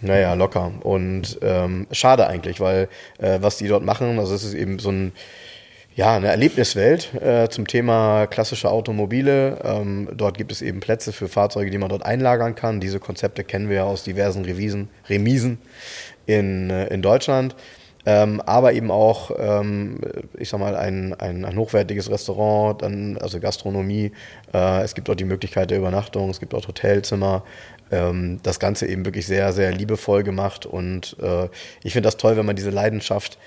A: Naja, locker. Und ähm, schade eigentlich, weil äh, was die dort machen, also es ist eben so ein, ja, eine Erlebniswelt äh, zum Thema klassische Automobile. Ähm, dort gibt es eben Plätze für Fahrzeuge, die man dort einlagern kann. Diese Konzepte kennen wir ja aus diversen Revisen, Remisen in, äh, in Deutschland. Ähm, aber eben auch, ähm, ich sag mal, ein, ein, ein hochwertiges Restaurant, dann, also Gastronomie. Äh, es gibt auch die Möglichkeit der Übernachtung, es gibt auch Hotelzimmer. Ähm, das Ganze eben wirklich sehr, sehr liebevoll gemacht. Und äh, ich finde das toll, wenn man diese Leidenschaft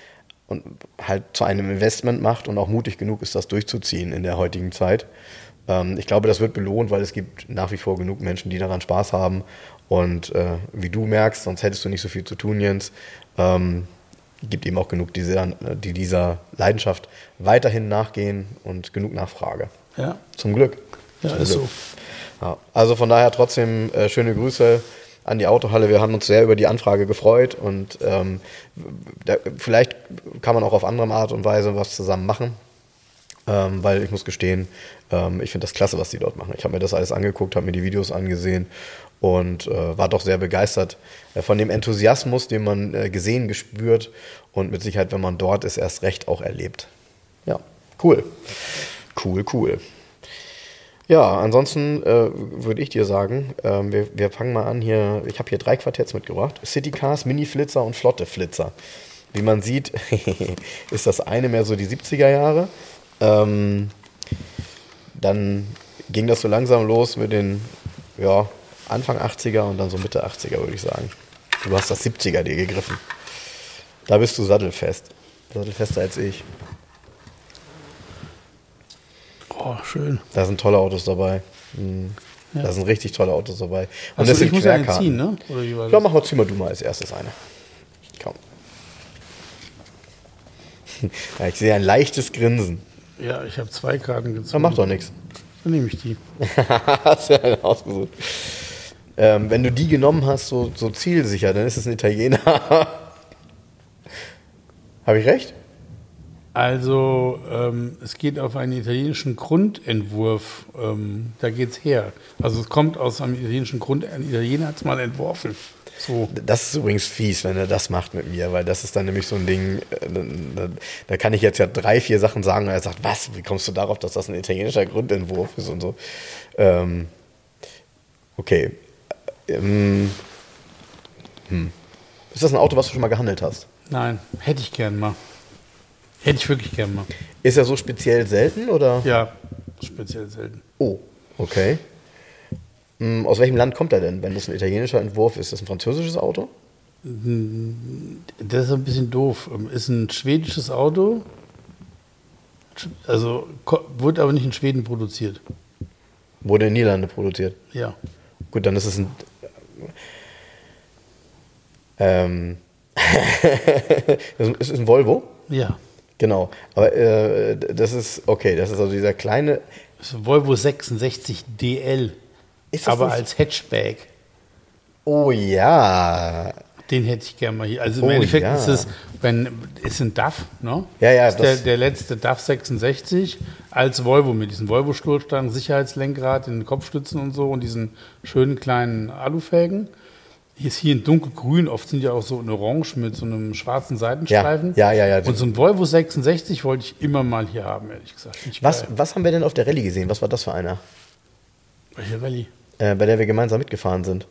A: und halt zu einem Investment macht und auch mutig genug ist, das durchzuziehen in der heutigen Zeit. Ähm, ich glaube, das wird belohnt, weil es gibt nach wie vor genug Menschen, die daran Spaß haben. Und äh, wie du merkst, sonst hättest du nicht so viel zu tun, Jens, ähm, gibt eben auch genug, die, dieser- die dieser Leidenschaft weiterhin nachgehen und genug Nachfrage.
B: Ja,
A: Zum Glück.
B: ja
A: Zum
B: ist
A: Glück.
B: so.
A: Ja, also von daher trotzdem äh, schöne Grüße an die Autohalle. Wir haben uns sehr über die Anfrage gefreut und ähm, da, vielleicht kann man auch auf andere Art und Weise was zusammen machen. Ähm, weil ich muss gestehen, ähm, ich finde das klasse, was die dort machen. Ich habe mir das alles angeguckt, habe mir die Videos angesehen und äh, war doch sehr begeistert äh, von dem Enthusiasmus, den man äh, gesehen, gespürt und mit Sicherheit, wenn man dort ist, erst recht auch erlebt. Ja, cool. Cool, cool. Ja, ansonsten äh, würde ich dir sagen, ähm, wir, wir fangen mal an hier. Ich habe hier drei Quartetts mitgebracht: Citycars, Mini-Flitzer und Flotte Flitzer. Wie man sieht, [laughs] ist das eine mehr so die 70er Jahre. Ähm, dann ging das so langsam los mit den ja, Anfang 80er und dann so Mitte 80er, würde ich sagen. Du hast das 70er dir gegriffen. Da bist du sattelfest. Sattelfester als ich.
B: Oh, schön.
A: Da sind tolle Autos dabei. Mhm.
B: Ja.
A: Da sind richtig tolle Autos dabei. Und
B: Also
A: das sind
B: ja
A: Querkarten.
B: ziehen, ne? Oder wie war
A: Ja,
B: das?
A: mach mal, zieh mal du mal als erstes eine. Komm. [laughs] Ja, ich sehe ein leichtes Grinsen.
B: Ja, ich habe zwei Karten gezogen.
A: Ja, macht doch nichts.
B: Dann nehme ich die. [laughs]
A: hast du einen ausgesucht. Ähm, wenn du die genommen hast, so, so zielsicher, dann ist es ein Italiener. [laughs] Habe ich recht?
B: Also, ähm, es geht auf einen italienischen Grundentwurf. Ähm, da geht's her. Also, es kommt aus einem italienischen Grund. Ein Italiener hat es mal entworfen. So.
A: Das ist übrigens fies, wenn er das macht mit mir, weil das ist dann nämlich so ein Ding, äh, da, da kann ich jetzt ja drei, vier Sachen sagen und er sagt, was, wie kommst du darauf, dass das ein italienischer Grundentwurf ist und so. Ähm, okay, Ähm, hm. Ist das ein Auto, was du schon mal gehandelt hast?
B: Nein, hätte ich gern mal. Hätte ich wirklich gern mal.
A: Ist er so speziell selten oder?
B: Ja, speziell selten.
A: Oh, okay. Hm, aus welchem Land kommt er denn? Wenn das ein italienischer Entwurf ist, ist das ein französisches Auto?
B: Das ist ein bisschen doof. Ist ein schwedisches Auto. Also wurde aber nicht in Schweden produziert.
A: Wurde in Niederlande produziert.
B: Ja.
A: Gut, dann ist es ein. Ähm, [laughs] es ist ein Volvo,
B: Ja.
A: Genau. Aber äh, das ist okay. Das ist also dieser kleine.
B: Das ist ein Volvo 66 DL.
A: Das
B: aber
A: nicht-
B: als Hatchback.
A: Oh ja,
B: Den hätte ich gerne mal hier. Also im
A: Oh,
B: Endeffekt
A: ja.
B: ist es, wenn, ist ein DAF, ne?
A: Ja, ja,
B: Ist der,
A: das-
B: der letzte DAF 66 als Volvo mit diesen Volvo-Stoßstangen, Sicherheitslenkrad, den Kopfstützen und so und diesen schönen kleinen Alufelgen. Hier ist hier in dunkelgrün, oft sind ja auch so in orange mit so einem schwarzen Seitenstreifen.
A: Ja, ja, ja, ja.
B: Und so ein Volvo 66 wollte ich immer mal hier haben, ehrlich gesagt.
A: Was, was haben wir denn auf der Rallye gesehen? Was war das für einer?
B: Welche Rallye?
A: Äh, bei der wir gemeinsam mitgefahren sind.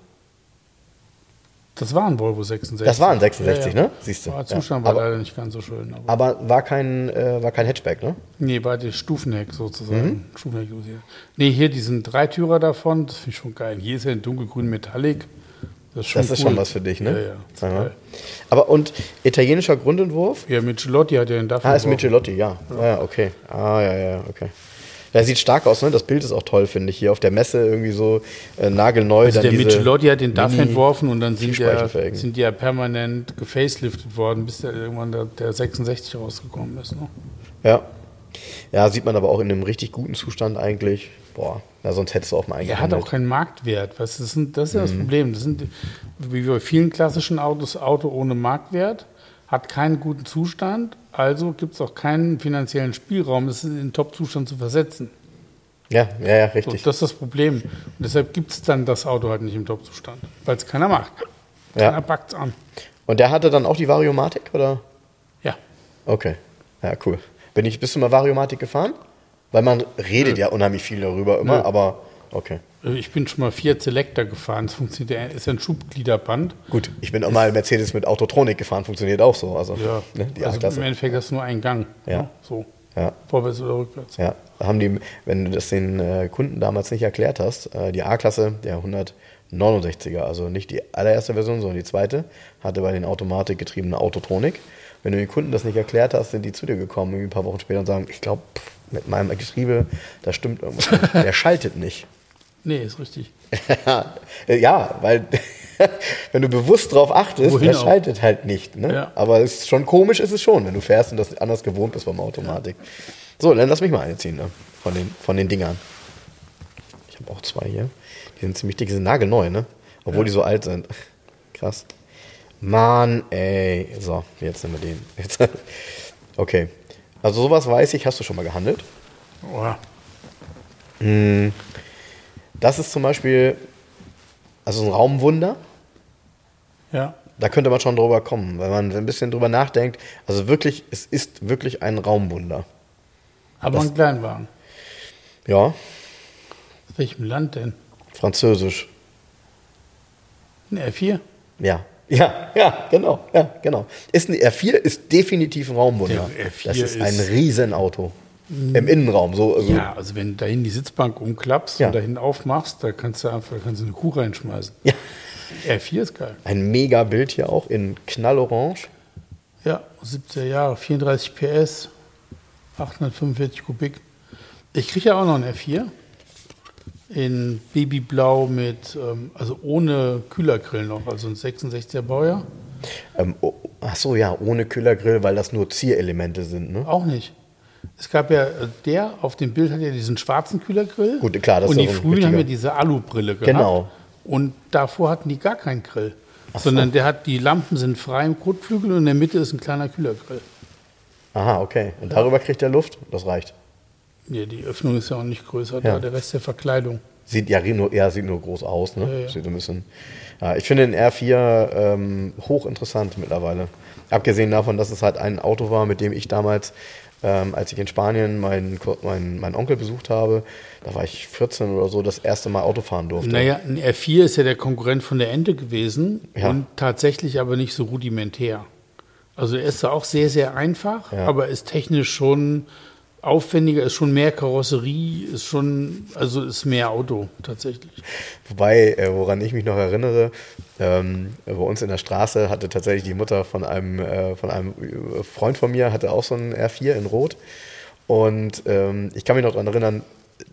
B: Das war ein Volvo 66.
A: Das war ein 66, ne? Siehst du.
B: Der
A: Ja.
B: Zustand war
A: Aber-
B: leider nicht ganz so schön. Aber
A: Aber war kein, äh, war kein Hatchback, ne?
B: Nee, war der Stufenheck
A: Mhm.
B: sozusagen. Stufenheck hier. Nee, hier diesen Dreitürer davon, das finde ich schon geil. Hier ist ja ein dunkelgrün Metallic. Das ist schon,
A: Das ist
B: cool.
A: schon was für dich, ne?
B: Ja, ja.
A: Aber und italienischer Grundentwurf?
B: Ja, Michelotti hat ja den dafür.
A: Ah, ist Michelotti, ja. Ah, ja, okay. Ah, ja, ja, okay. Ja, sieht stark aus, ne? Das Bild ist auch toll, finde ich. Hier auf der Messe irgendwie so äh, nagelneu.
B: Also der Michelotti hat den DAF entworfen und dann sind ja,
A: Vielspeichelfelgen.
B: sind die ja permanent gefaceliftet worden, bis der irgendwann der, der 66 rausgekommen ist. Ne?
A: Ja. Ja, sieht man aber auch in einem richtig guten Zustand eigentlich. Boah, ja, sonst hättest du auch mal
B: Er
A: eingehandelt.
B: hat auch keinen Marktwert. Du, das, sind, das ist ja
A: Mhm.
B: das Problem. Das sind, wie bei vielen klassischen Autos, Auto ohne Marktwert, hat keinen guten Zustand, also gibt es auch keinen finanziellen Spielraum, das in den Top-Zustand zu versetzen.
A: Ja, ja, ja,
B: So,
A: richtig.
B: das ist das Problem. Und deshalb gibt es dann das Auto halt nicht im Top-Zustand, weil es keiner macht.
A: Ja.
B: Keiner packt es an.
A: Und der hatte dann auch die Variomatik, oder?
B: Ja.
A: Okay. Ja, cool. Bin ich, bist du mal Variomatik gefahren? Weil man redet ja unheimlich viel darüber immer,
B: Nö.
A: aber okay.
B: Ich bin schon mal Fiat Selector gefahren. Das funktioniert, ist ein Schubgliederband.
A: Gut, ich bin auch mal Mercedes mit Autotronik gefahren, funktioniert auch so. Also,
B: Ja,
A: ne, die
B: also im. Endeffekt hast du nur einen Gang.
A: Ja.
B: ne? So.
A: Ja.
B: Vorwärts oder rückwärts.
A: Ja, haben die, wenn du das den äh, Kunden damals nicht erklärt hast, äh, die A-Klasse, der 169er, also nicht die allererste Version, sondern die zweite, hatte bei den automatikgetriebenen Autotronik. Wenn du den Kunden das nicht erklärt hast, sind die zu dir gekommen, irgendwie ein paar Wochen später und sagen, ich glaube, mit meinem Getriebe, da stimmt irgendwas nicht. [laughs] Der schaltet nicht.
B: Nee, ist richtig. [laughs]
A: ja, weil [laughs] wenn du bewusst drauf achtest,
B: Wohin
A: der
B: auch?
A: schaltet halt nicht. Ne?
B: Ja.
A: Aber es ist schon komisch, ist es schon, wenn du fährst und das anders gewohnt bist beim Automatik. So, dann lass mich mal eine ziehen ne? von, den, von den Dingern. Ich habe auch zwei hier. Die sind ziemlich dick, die sind nagelneu, ne? Obwohl die so alt sind. Krass. Mann, ey. So, jetzt nehmen wir den. Jetzt. Okay. Also sowas weiß ich, hast du schon mal gehandelt.
B: Oh,
A: Das ist zum Beispiel, also ein Raumwunder.
B: ja.
A: Da könnte man schon drüber kommen, wenn man ein bisschen drüber nachdenkt. Also wirklich, es ist wirklich ein Raumwunder.
B: Aber ein Kleinwagen.
A: Ja,
B: Aus welchem Land denn?
A: französisch.
B: Ein R4?
A: Ja, ja, ja, genau, ja, genau. Ist ein R4 ist definitiv ein Raumwunder.
B: Der R4
A: das ist, ein
B: ist-
A: Riesenauto. Im Innenraum, so. Also,
B: Ja, also wenn du dahin die Sitzbank umklappst
A: Ja.
B: und dahin aufmachst, da kannst du einfach kannst du eine Kuh reinschmeißen.
A: Ja.
B: R4 ist geil.
A: Ein mega Bild hier auch in Knallorange.
B: Ja, 70er Jahre, 34 PS, 845 Kubik. Ich kriege ja auch noch einen R4 in Babyblau mit, ähm, also ohne Kühlergrill noch, also ein 66er Baujahr.
A: Ähm, oh, ach so, ja, ohne Kühlergrill, weil das nur Zierelemente sind, ne?
B: Auch nicht. Es gab ja, äh, der auf dem Bild hat ja diesen schwarzen Kühlergrill.
A: Gut, klar, das
B: Und
A: ist
B: die frühen haben ja diese Alubrille gehabt.
A: Genau.
B: Und davor hatten die gar keinen Grill.
A: Ach so.
B: sondern der hat, die Lampen sind frei im Kotflügel und in der Mitte ist ein kleiner Kühlergrill.
A: Aha, okay. Und darüber kriegt er Luft? Das reicht.
B: Ja, die Öffnung ist ja auch nicht größer,
A: Ja.
B: da der Rest der Verkleidung.
A: Sieht ja nur, ja, sieht nur groß aus, ne?
B: Ja, ja.
A: Sieht ein bisschen. Ja, ich finde den R4 ähm, hochinteressant mittlerweile. Abgesehen davon, dass es halt ein Auto war, mit dem ich damals ähm, als ich in Spanien meinen, meinen, meinen Onkel besucht habe. Da war ich 14 oder so, das erste Mal Auto fahren durfte.
B: Naja, ein R4 ist ja der Konkurrent von der Ente gewesen und tatsächlich aber nicht so rudimentär. Also er ist auch sehr, sehr einfach, aber ist technisch schon aufwendiger, ist schon mehr Karosserie, ist schon, also ist mehr Auto tatsächlich.
A: Wobei, äh, woran ich mich noch erinnere, ähm, bei uns in der Straße hatte tatsächlich die Mutter von einem, äh, von einem Freund von mir, hatte auch so einen R4 in Rot. Und ähm, ich kann mich noch daran erinnern,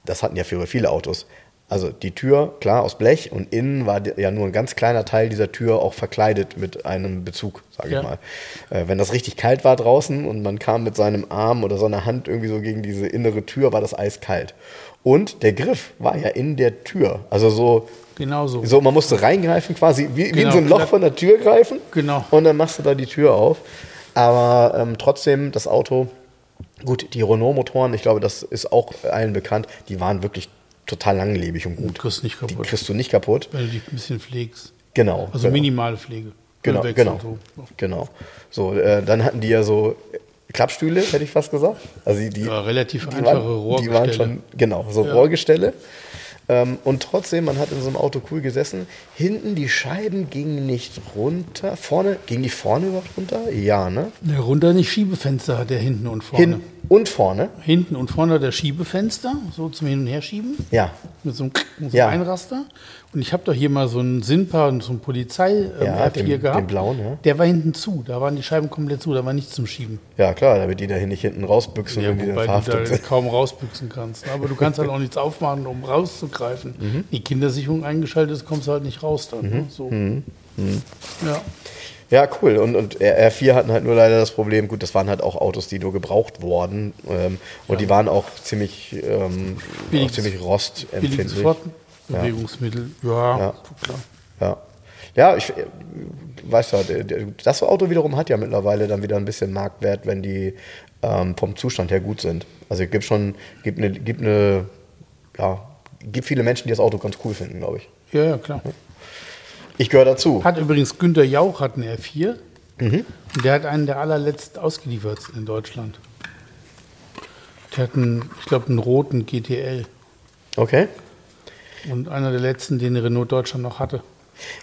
A: das hatten ja viele Autos. Also die Tür, klar, aus Blech und innen war ja nur ein ganz kleiner Teil dieser Tür auch verkleidet mit einem Bezug, sage
B: Ja.
A: ich mal. Äh, wenn das richtig kalt war draußen und man kam mit seinem Arm oder seiner Hand irgendwie so gegen diese innere Tür, war das eiskalt. Und der Griff war ja in der Tür. Also so,
B: Genauso.
A: so man musste reingreifen, quasi wie, wie in
B: Genau,
A: so ein Loch von der Tür greifen.
B: Genau.
A: Und dann machst du da die Tür auf. Aber ähm, trotzdem, das Auto, gut, die Renault-Motoren, ich glaube, das ist auch allen bekannt, die waren wirklich total langlebig und gut.
B: kriegst nicht
A: Die
B: kaputt,
A: kriegst du nicht kaputt.
B: wenn du dich ein bisschen pflegst.
A: Genau.
B: Also
A: genau.
B: minimale Pflege.
A: Genau, genau,
B: so.
A: genau. So, äh, dann hatten die ja so Klappstühle, hätte ich fast gesagt. Also die, die,
B: Ja, relativ
A: die,
B: einfache
A: waren, die
B: Rohrgestelle.
A: waren schon, genau, so
B: Ja.
A: Rohrgestelle. Ähm, und trotzdem, man hat in so einem Auto cool gesessen. Hinten die Scheiben gingen nicht runter. Vorne, gingen die vorne überhaupt runter? Ja, ne?
B: Der runter nicht Schiebefenster hat der hinten und vorne.
A: Hin und vorne.
B: Hinten und vorne der Schiebefenster, so zum Hin- und Herschieben.
A: Ja.
B: Mit so einem, mit so
A: Ja.
B: Einraster. Und ich habe doch hier mal so einen Sinpa und so einen Polizei ähm,
A: Ja,
B: R4
A: den-
B: gehabt.
A: den blauen, ja.
B: Der war hinten zu, da waren die Scheiben komplett zu, da war nichts zum Schieben.
A: Ja, klar, damit die da nicht hinten rausbüchsen,
B: Ja,
A: wenn die
B: wobei du
A: verhaftet
B: da
A: sind.
B: kaum rausbüchsen kannst. ne? Aber du kannst halt auch nichts aufmachen, um rauszugreifen.
A: Mhm.
B: Die Kindersicherung eingeschaltet ist, kommst du halt nicht raus dann. Ne? So.
A: Mhm.
B: Ja.
A: Ja, cool. Und, und R- R4 hatten halt nur leider das Problem, gut, das waren halt auch Autos, die nur gebraucht wurden. Ähm, und die waren auch ziemlich, ähm, auch ziemlich rostempfindlich.
B: Fortbewegungsmittel. Ja,
A: Ja.
B: klar.
A: Ja. Ja, ich weiß ja, das Auto wiederum hat ja mittlerweile dann wieder ein bisschen Marktwert, wenn die ähm, vom Zustand her gut sind. Also es gibt schon, gibt eine, gibt eine, ja, gibt viele Menschen, die das Auto ganz cool finden, glaube ich.
B: Ja, ja, klar.
A: Ich gehöre dazu.
B: Hat übrigens Günter Jauch hat einen R4.
A: Mhm.
B: Und der hat einen der allerletzten ausgeliefertsten in Deutschland. Der hat einen, ich glaube, einen roten GTL.
A: Okay.
B: Und einer der letzten, den Renault Deutschland noch hatte.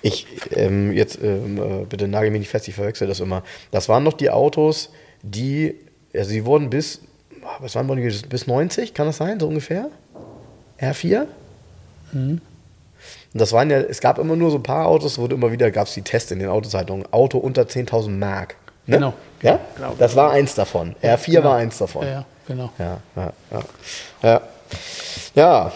A: Ich, ähm, jetzt ähm, äh, bitte nagel mich nicht fest, ich verwechsel das immer. Das waren noch die Autos, die, also sie wurden bis, was waren die, bis 90, kann das sein, so ungefähr? R4? Und das waren ja, es gab immer nur so ein paar Autos, wurde immer wieder, gab es die Tests in den Autozeitungen, Auto unter 10.000 Mark. Ne?
B: Genau.
A: Ja?
B: Genau.
A: Das war eins davon. R4
B: genau.
A: war eins davon.
B: Ja, ja, genau.
A: Ja, ja, ja. Ja.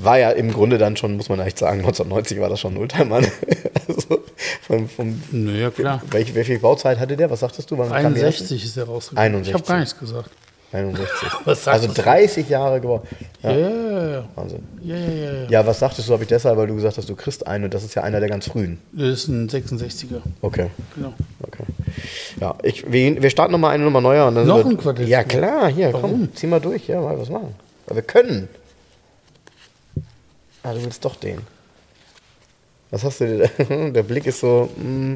A: war ja im Grunde dann schon, muss man echt sagen, [laughs] 1990 war das schon ein Oldtimer. [laughs] also vom, vom,
B: Naja, klar.
A: welche, welche Bauzeit hatte der? Was sagtest du? Wann kam der
B: 61 ist er rausgekommen.
A: 61.
B: Ich habe gar nichts gesagt.
A: Erst? 61. [laughs]
B: Was sagst
A: also
B: du?
A: 30 Jahre gebaut.
B: Ja,
A: ja. Wahnsinn.
B: Ja, ja, ja,
A: was sagtest du, habe ich deshalb, weil du gesagt hast, du kriegst einen und das ist ja einer der ganz frühen.
B: Das ist ein 66er.
A: Okay.
B: Genau.
A: Okay. Ja, ich, wir, wir starten nochmal eine Nummer neuer. Und dann
B: Noch ein Quartett?
A: Ja, klar, hier, komm,
B: Warum?
A: zieh mal durch, ja, mal was machen. Weil wir können. Ah, du willst doch den. Was hast du denn? [laughs] Der Blick ist so. Mm,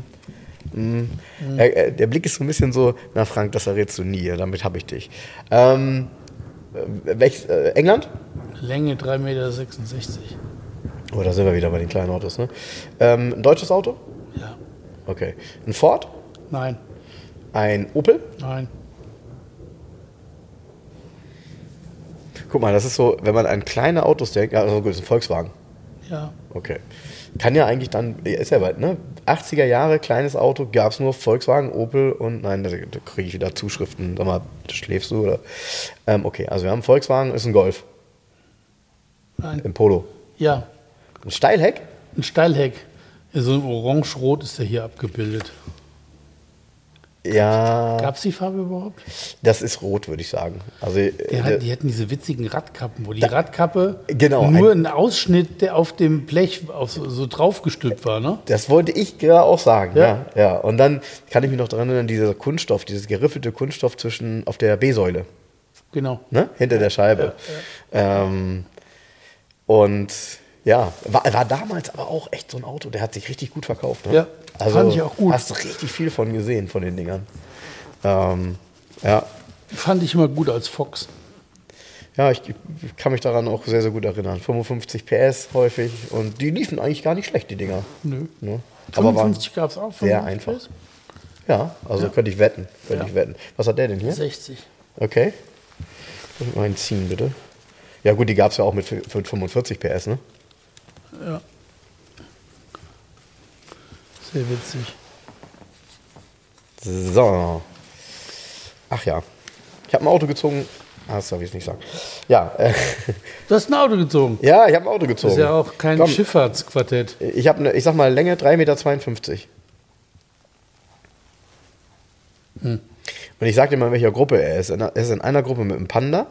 A: mm. Er, er, der Blick ist so ein bisschen so, na Frank, das errätst du nie, damit habe ich dich. Ähm, äh, welches, äh, England?
B: Länge 3,66 Meter.
A: Oh, da sind wir wieder bei den kleinen Autos, ne? Ähm, ein deutsches Auto?
B: Ja.
A: Okay. Ein Ford?
B: Nein,
A: Ein Opel?
B: nein.
A: Guck mal, das ist so, wenn man an kleine Autos denkt, ja, also gut, das ist ein Volkswagen.
B: Ja.
A: Okay. Kann ja eigentlich dann, ist ja weit, ne? 80er Jahre, kleines Auto, gab es nur Volkswagen, Opel und nein, da, da kriege ich wieder Zuschriften. Sag mal, schläfst du oder? Ähm, okay, also wir haben Volkswagen, ist ein Golf,
B: Nein.
A: ein Polo.
B: Ja.
A: Ein Steilheck?
B: Ein Steilheck. So ein orange-rot ist der hier abgebildet.
A: Ja,
B: Gab es die Farbe überhaupt?
A: das ist rot, würde ich sagen. Also,
B: Der
A: äh,
B: hat, die hatten diese witzigen Radkappen, wo die Radkappe
A: genau,
B: nur ein, Ausschnitt, der auf dem Blech auf, so, so draufgestülpt war, ne?
A: Das wollte ich gerade auch sagen, ja.
B: Ja.
A: ja. Und dann kann ich mich noch daran erinnern, dieser Kunststoff, dieses geriffelte Kunststoff zwischen auf der B-Säule,
B: Genau.
A: ne? hinter der Scheibe. Ähm, und ja, war, war damals aber auch echt so ein Auto, der hat sich richtig gut verkauft. Ne?
B: Ja, fand ich auch gut.
A: Hast richtig viel von gesehen, von den Dingern. Ähm, ja.
B: Fand ich immer gut als Fox.
A: Ja, ich, ich kann mich daran auch sehr, sehr gut erinnern. 55 PS häufig und die liefen eigentlich gar nicht schlecht, die Dinger.
B: Nö.
A: Ne? Aber waren
B: 55 gab es auch.
A: sehr
B: 55
A: einfach.
B: PS?
A: Ja, also könnte ich wetten. Könnte
B: Ja.
A: ich wetten. Was hat der denn hier?
B: 60.
A: Okay. Mal ziehen, bitte. Ja, gut, die gab es ja auch mit 45 PS, ne?
B: Ja. Sehr witzig.
A: So. Ach ja. Ich habe ein Auto gezogen. Ah, das darf ich nicht sagen. Ja, äh,
B: Du hast ein Auto gezogen.
A: ja ich habe ein Auto gezogen.
B: Das ist ja auch kein
A: Komm,
B: Schifffahrtsquartett.
A: Ich habe, ne, ich sag mal, Länge 3,52 Meter.
B: Hm.
A: Und ich sag dir mal, in welcher Gruppe er ist. Er ist in einer Gruppe mit einem Panda.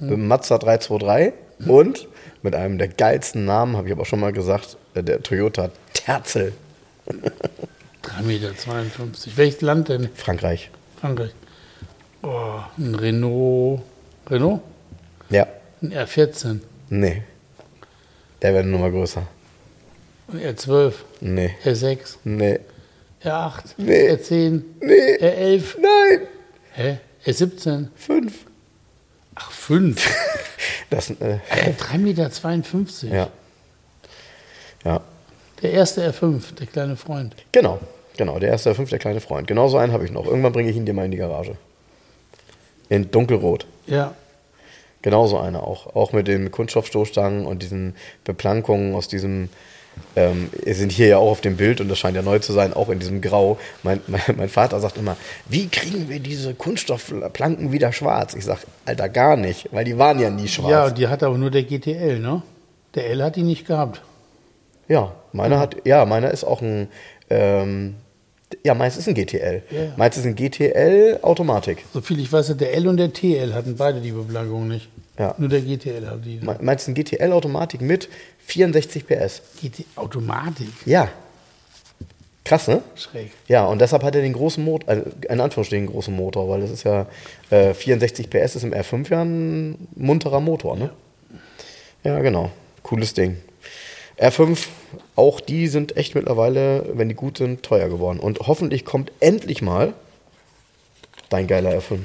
A: Mit Mazda 323 und mit einem der geilsten Namen, habe ich aber auch schon mal gesagt, äh, der Toyota Terzel,
B: 3,52 Meter. Welches Land denn?
A: Frankreich.
B: Frankreich. Oh, ein Renault. Renault?
A: Ja,
B: Ein R14.
A: nee. Der wäre nur mal größer.
B: Ein R12.
A: Nee,
B: R6.
A: nee,
B: R8.
A: Nee.
B: R10.
A: nee,
B: R11.
A: nein,
B: Hä? R17.
A: fünf.
B: Ach, 5. [laughs]
A: Das, äh,
B: Äh, 3,52 Meter.
A: ja. Ja,
B: Der erste R5, der kleine Freund.
A: Genau, genau. Der erste, der fünfte, der kleine Freund. Genau so einen habe ich noch. Irgendwann bringe ich ihn dir mal in die Garage. In dunkelrot.
B: Ja.
A: Genauso einer auch. Auch mit den Kunststoffstoßstangen und diesen Beplankungen aus diesem. Ähm, wir sind hier ja auch auf dem Bild und das scheint ja neu zu sein, auch in diesem Grau. Mein, mein, mein Vater sagt immer, wie kriegen wir diese Kunststoffplanken wieder schwarz? Ich sag, Alter, gar nicht, weil die waren ja nie schwarz.
B: Ja, die hat aber nur der GTL, ne? Der L hat die nicht gehabt.
A: Ja, meiner hat, ja, meiner ist auch ein, ähm, ja, meins ist ein GTL.
B: Ja, ja.
A: Meins ist ein GTL Automatik.
B: Soviel ich weiß, der L und der TL hatten beide die Beplankung nicht.
A: Ja.
B: Nur der GTL hat die.
A: Me- Meins ist ein GTL Automatik mit 64 PS.
B: GT Automatik.
A: Ja. Krass, ne?
B: Schräg.
A: Ja, und deshalb hat er den großen Motor, also in Anführungsstrichen großen Motor, weil das ist ja äh, 64 PS ist im R5 ja ein munterer Motor, ne? Ja, genau. Cooles Ding. R5, auch die sind echt mittlerweile, wenn die gut sind, teuer geworden. Und hoffentlich kommt endlich mal dein geiler R5.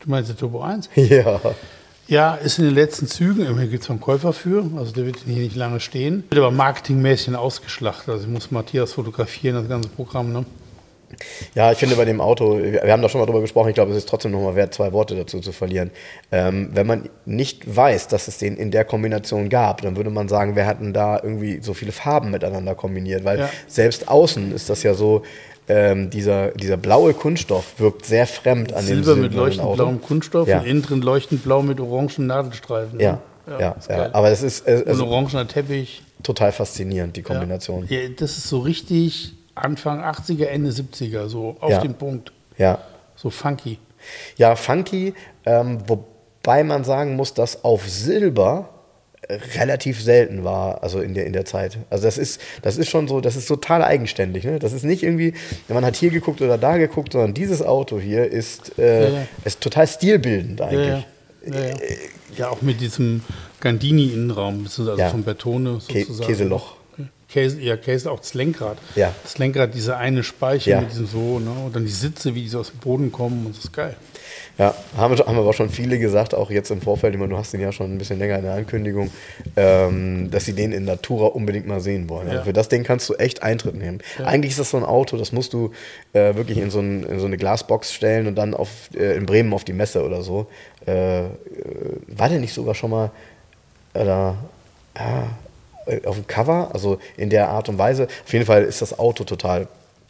B: Du meinst der Turbo 1? [laughs]
A: Ja.
B: Ja, ist in den letzten Zügen. Immerhin gibt es einen Käufer für. Also der wird hier nicht lange stehen. Wird aber marketingmäßig ausgeschlachtet. Also ich muss Matthias fotografieren, das ganze Programm. Ne?
A: Ja, ich finde bei dem Auto, wir haben da schon mal drüber gesprochen, ich glaube, es ist trotzdem nochmal wert, zwei Worte dazu zu verlieren. Ähm, wenn man nicht weiß, dass es den in der Kombination gab, dann würde man sagen, wir hatten da irgendwie so viele Farben miteinander kombiniert, weil
B: Ja.
A: selbst außen ist das ja so, ähm, dieser, dieser blaue Kunststoff wirkt sehr fremd an dem
B: Silber mit leuchtend blauem Kunststoff
A: Ja.
B: und innen drin leuchtend blau mit orangen Nadelstreifen. ne?
A: Ja, ja,
B: ist
A: ja,
B: geil.
A: aber es ist äh,
B: und
A: also
B: orangener Teppich.
A: total faszinierend, die Kombination.
B: Ja. ja, das ist so richtig Anfang 80er, Ende 70er, so auf
A: Ja.
B: den Punkt.
A: ja.
B: So funky.
A: Ja, funky, ähm, wobei man sagen muss, dass auf Silber äh, relativ selten war, also in der, in der Zeit. Also das ist, das ist schon so, das ist total eigenständig. Ne? Das ist nicht irgendwie, man hat hier geguckt oder da geguckt, sondern dieses Auto hier ist, äh,
B: Ja, ja.
A: ist total stilbildend eigentlich.
B: ja. Ja, ja, auch mit diesem Gandini-Innenraum, beziehungsweise also
A: Ja.
B: von Bertone sozusagen.
A: Käseloch.
B: Käse, ja, Käse, auch das Lenkrad.
A: Ja.
B: Das Lenkrad, diese eine Speiche
A: Ja.
B: mit diesem so, ne? Und dann die Sitze, wie die so aus dem Boden kommen und das ist geil.
A: Ja, haben, haben aber schon viele gesagt, auch jetzt im Vorfeld, ich meine, du hast den ja schon ein bisschen länger in der Ankündigung, ähm, dass sie den in Natura unbedingt mal sehen wollen. Also
B: Ja.
A: für das Ding kannst du echt Eintritt nehmen. Eigentlich ist das so ein Auto, das musst du äh, wirklich in so, ein, in so eine Glasbox stellen und dann auf, äh, in Bremen auf die Messe oder so. Äh, äh, war der nicht sogar schon mal oder, ja, äh, auf dem Cover? Also in der Art und Weise. Auf jeden Fall ist das Auto total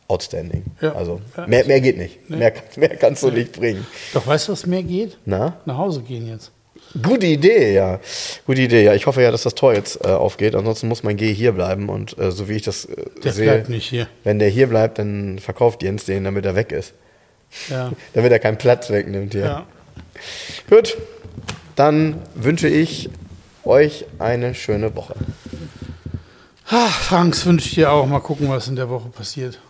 A: outstanding.
B: Ja.
A: Also mehr, mehr geht nicht. Mehr, mehr kannst du nicht bringen.
B: Doch, weißt du, was mehr geht?
A: Na?
B: Nach Hause gehen jetzt.
A: Gute Idee, ja. Gute Idee, ja. Ich hoffe ja, dass das Tor jetzt äh, aufgeht. Ansonsten muss mein G hier bleiben. Und äh, so wie ich das äh,
B: Der
A: sehe,
B: bleibt nicht hier.
A: wenn der hier bleibt, dann verkauft Jens den, damit er weg ist.
B: Ja. [laughs]
A: Damit er keinen Platz wegnimmt hier.
B: ja.
A: Gut, dann wünsche ich euch eine schöne Woche.
B: Ah, Franks wünsche ich dir auch. Mal gucken, was in der Woche passiert.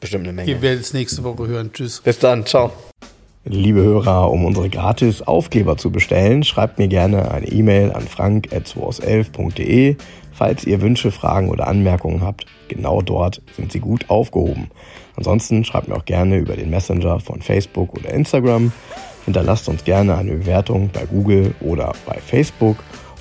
A: Bestimmt eine
B: Ihr
A: Menge.
B: werdet es nächste Woche hören. Tschüss.
A: Bis dann, ciao. Liebe Hörer, um unsere gratis Aufkleber zu bestellen, schreibt mir gerne eine E-Mail an frank.211.de. Falls ihr Wünsche, Fragen oder Anmerkungen habt, genau dort sind sie gut aufgehoben. Ansonsten schreibt mir auch gerne über den Messenger von Facebook oder Instagram. Hinterlasst uns gerne eine Bewertung bei Google oder bei Facebook.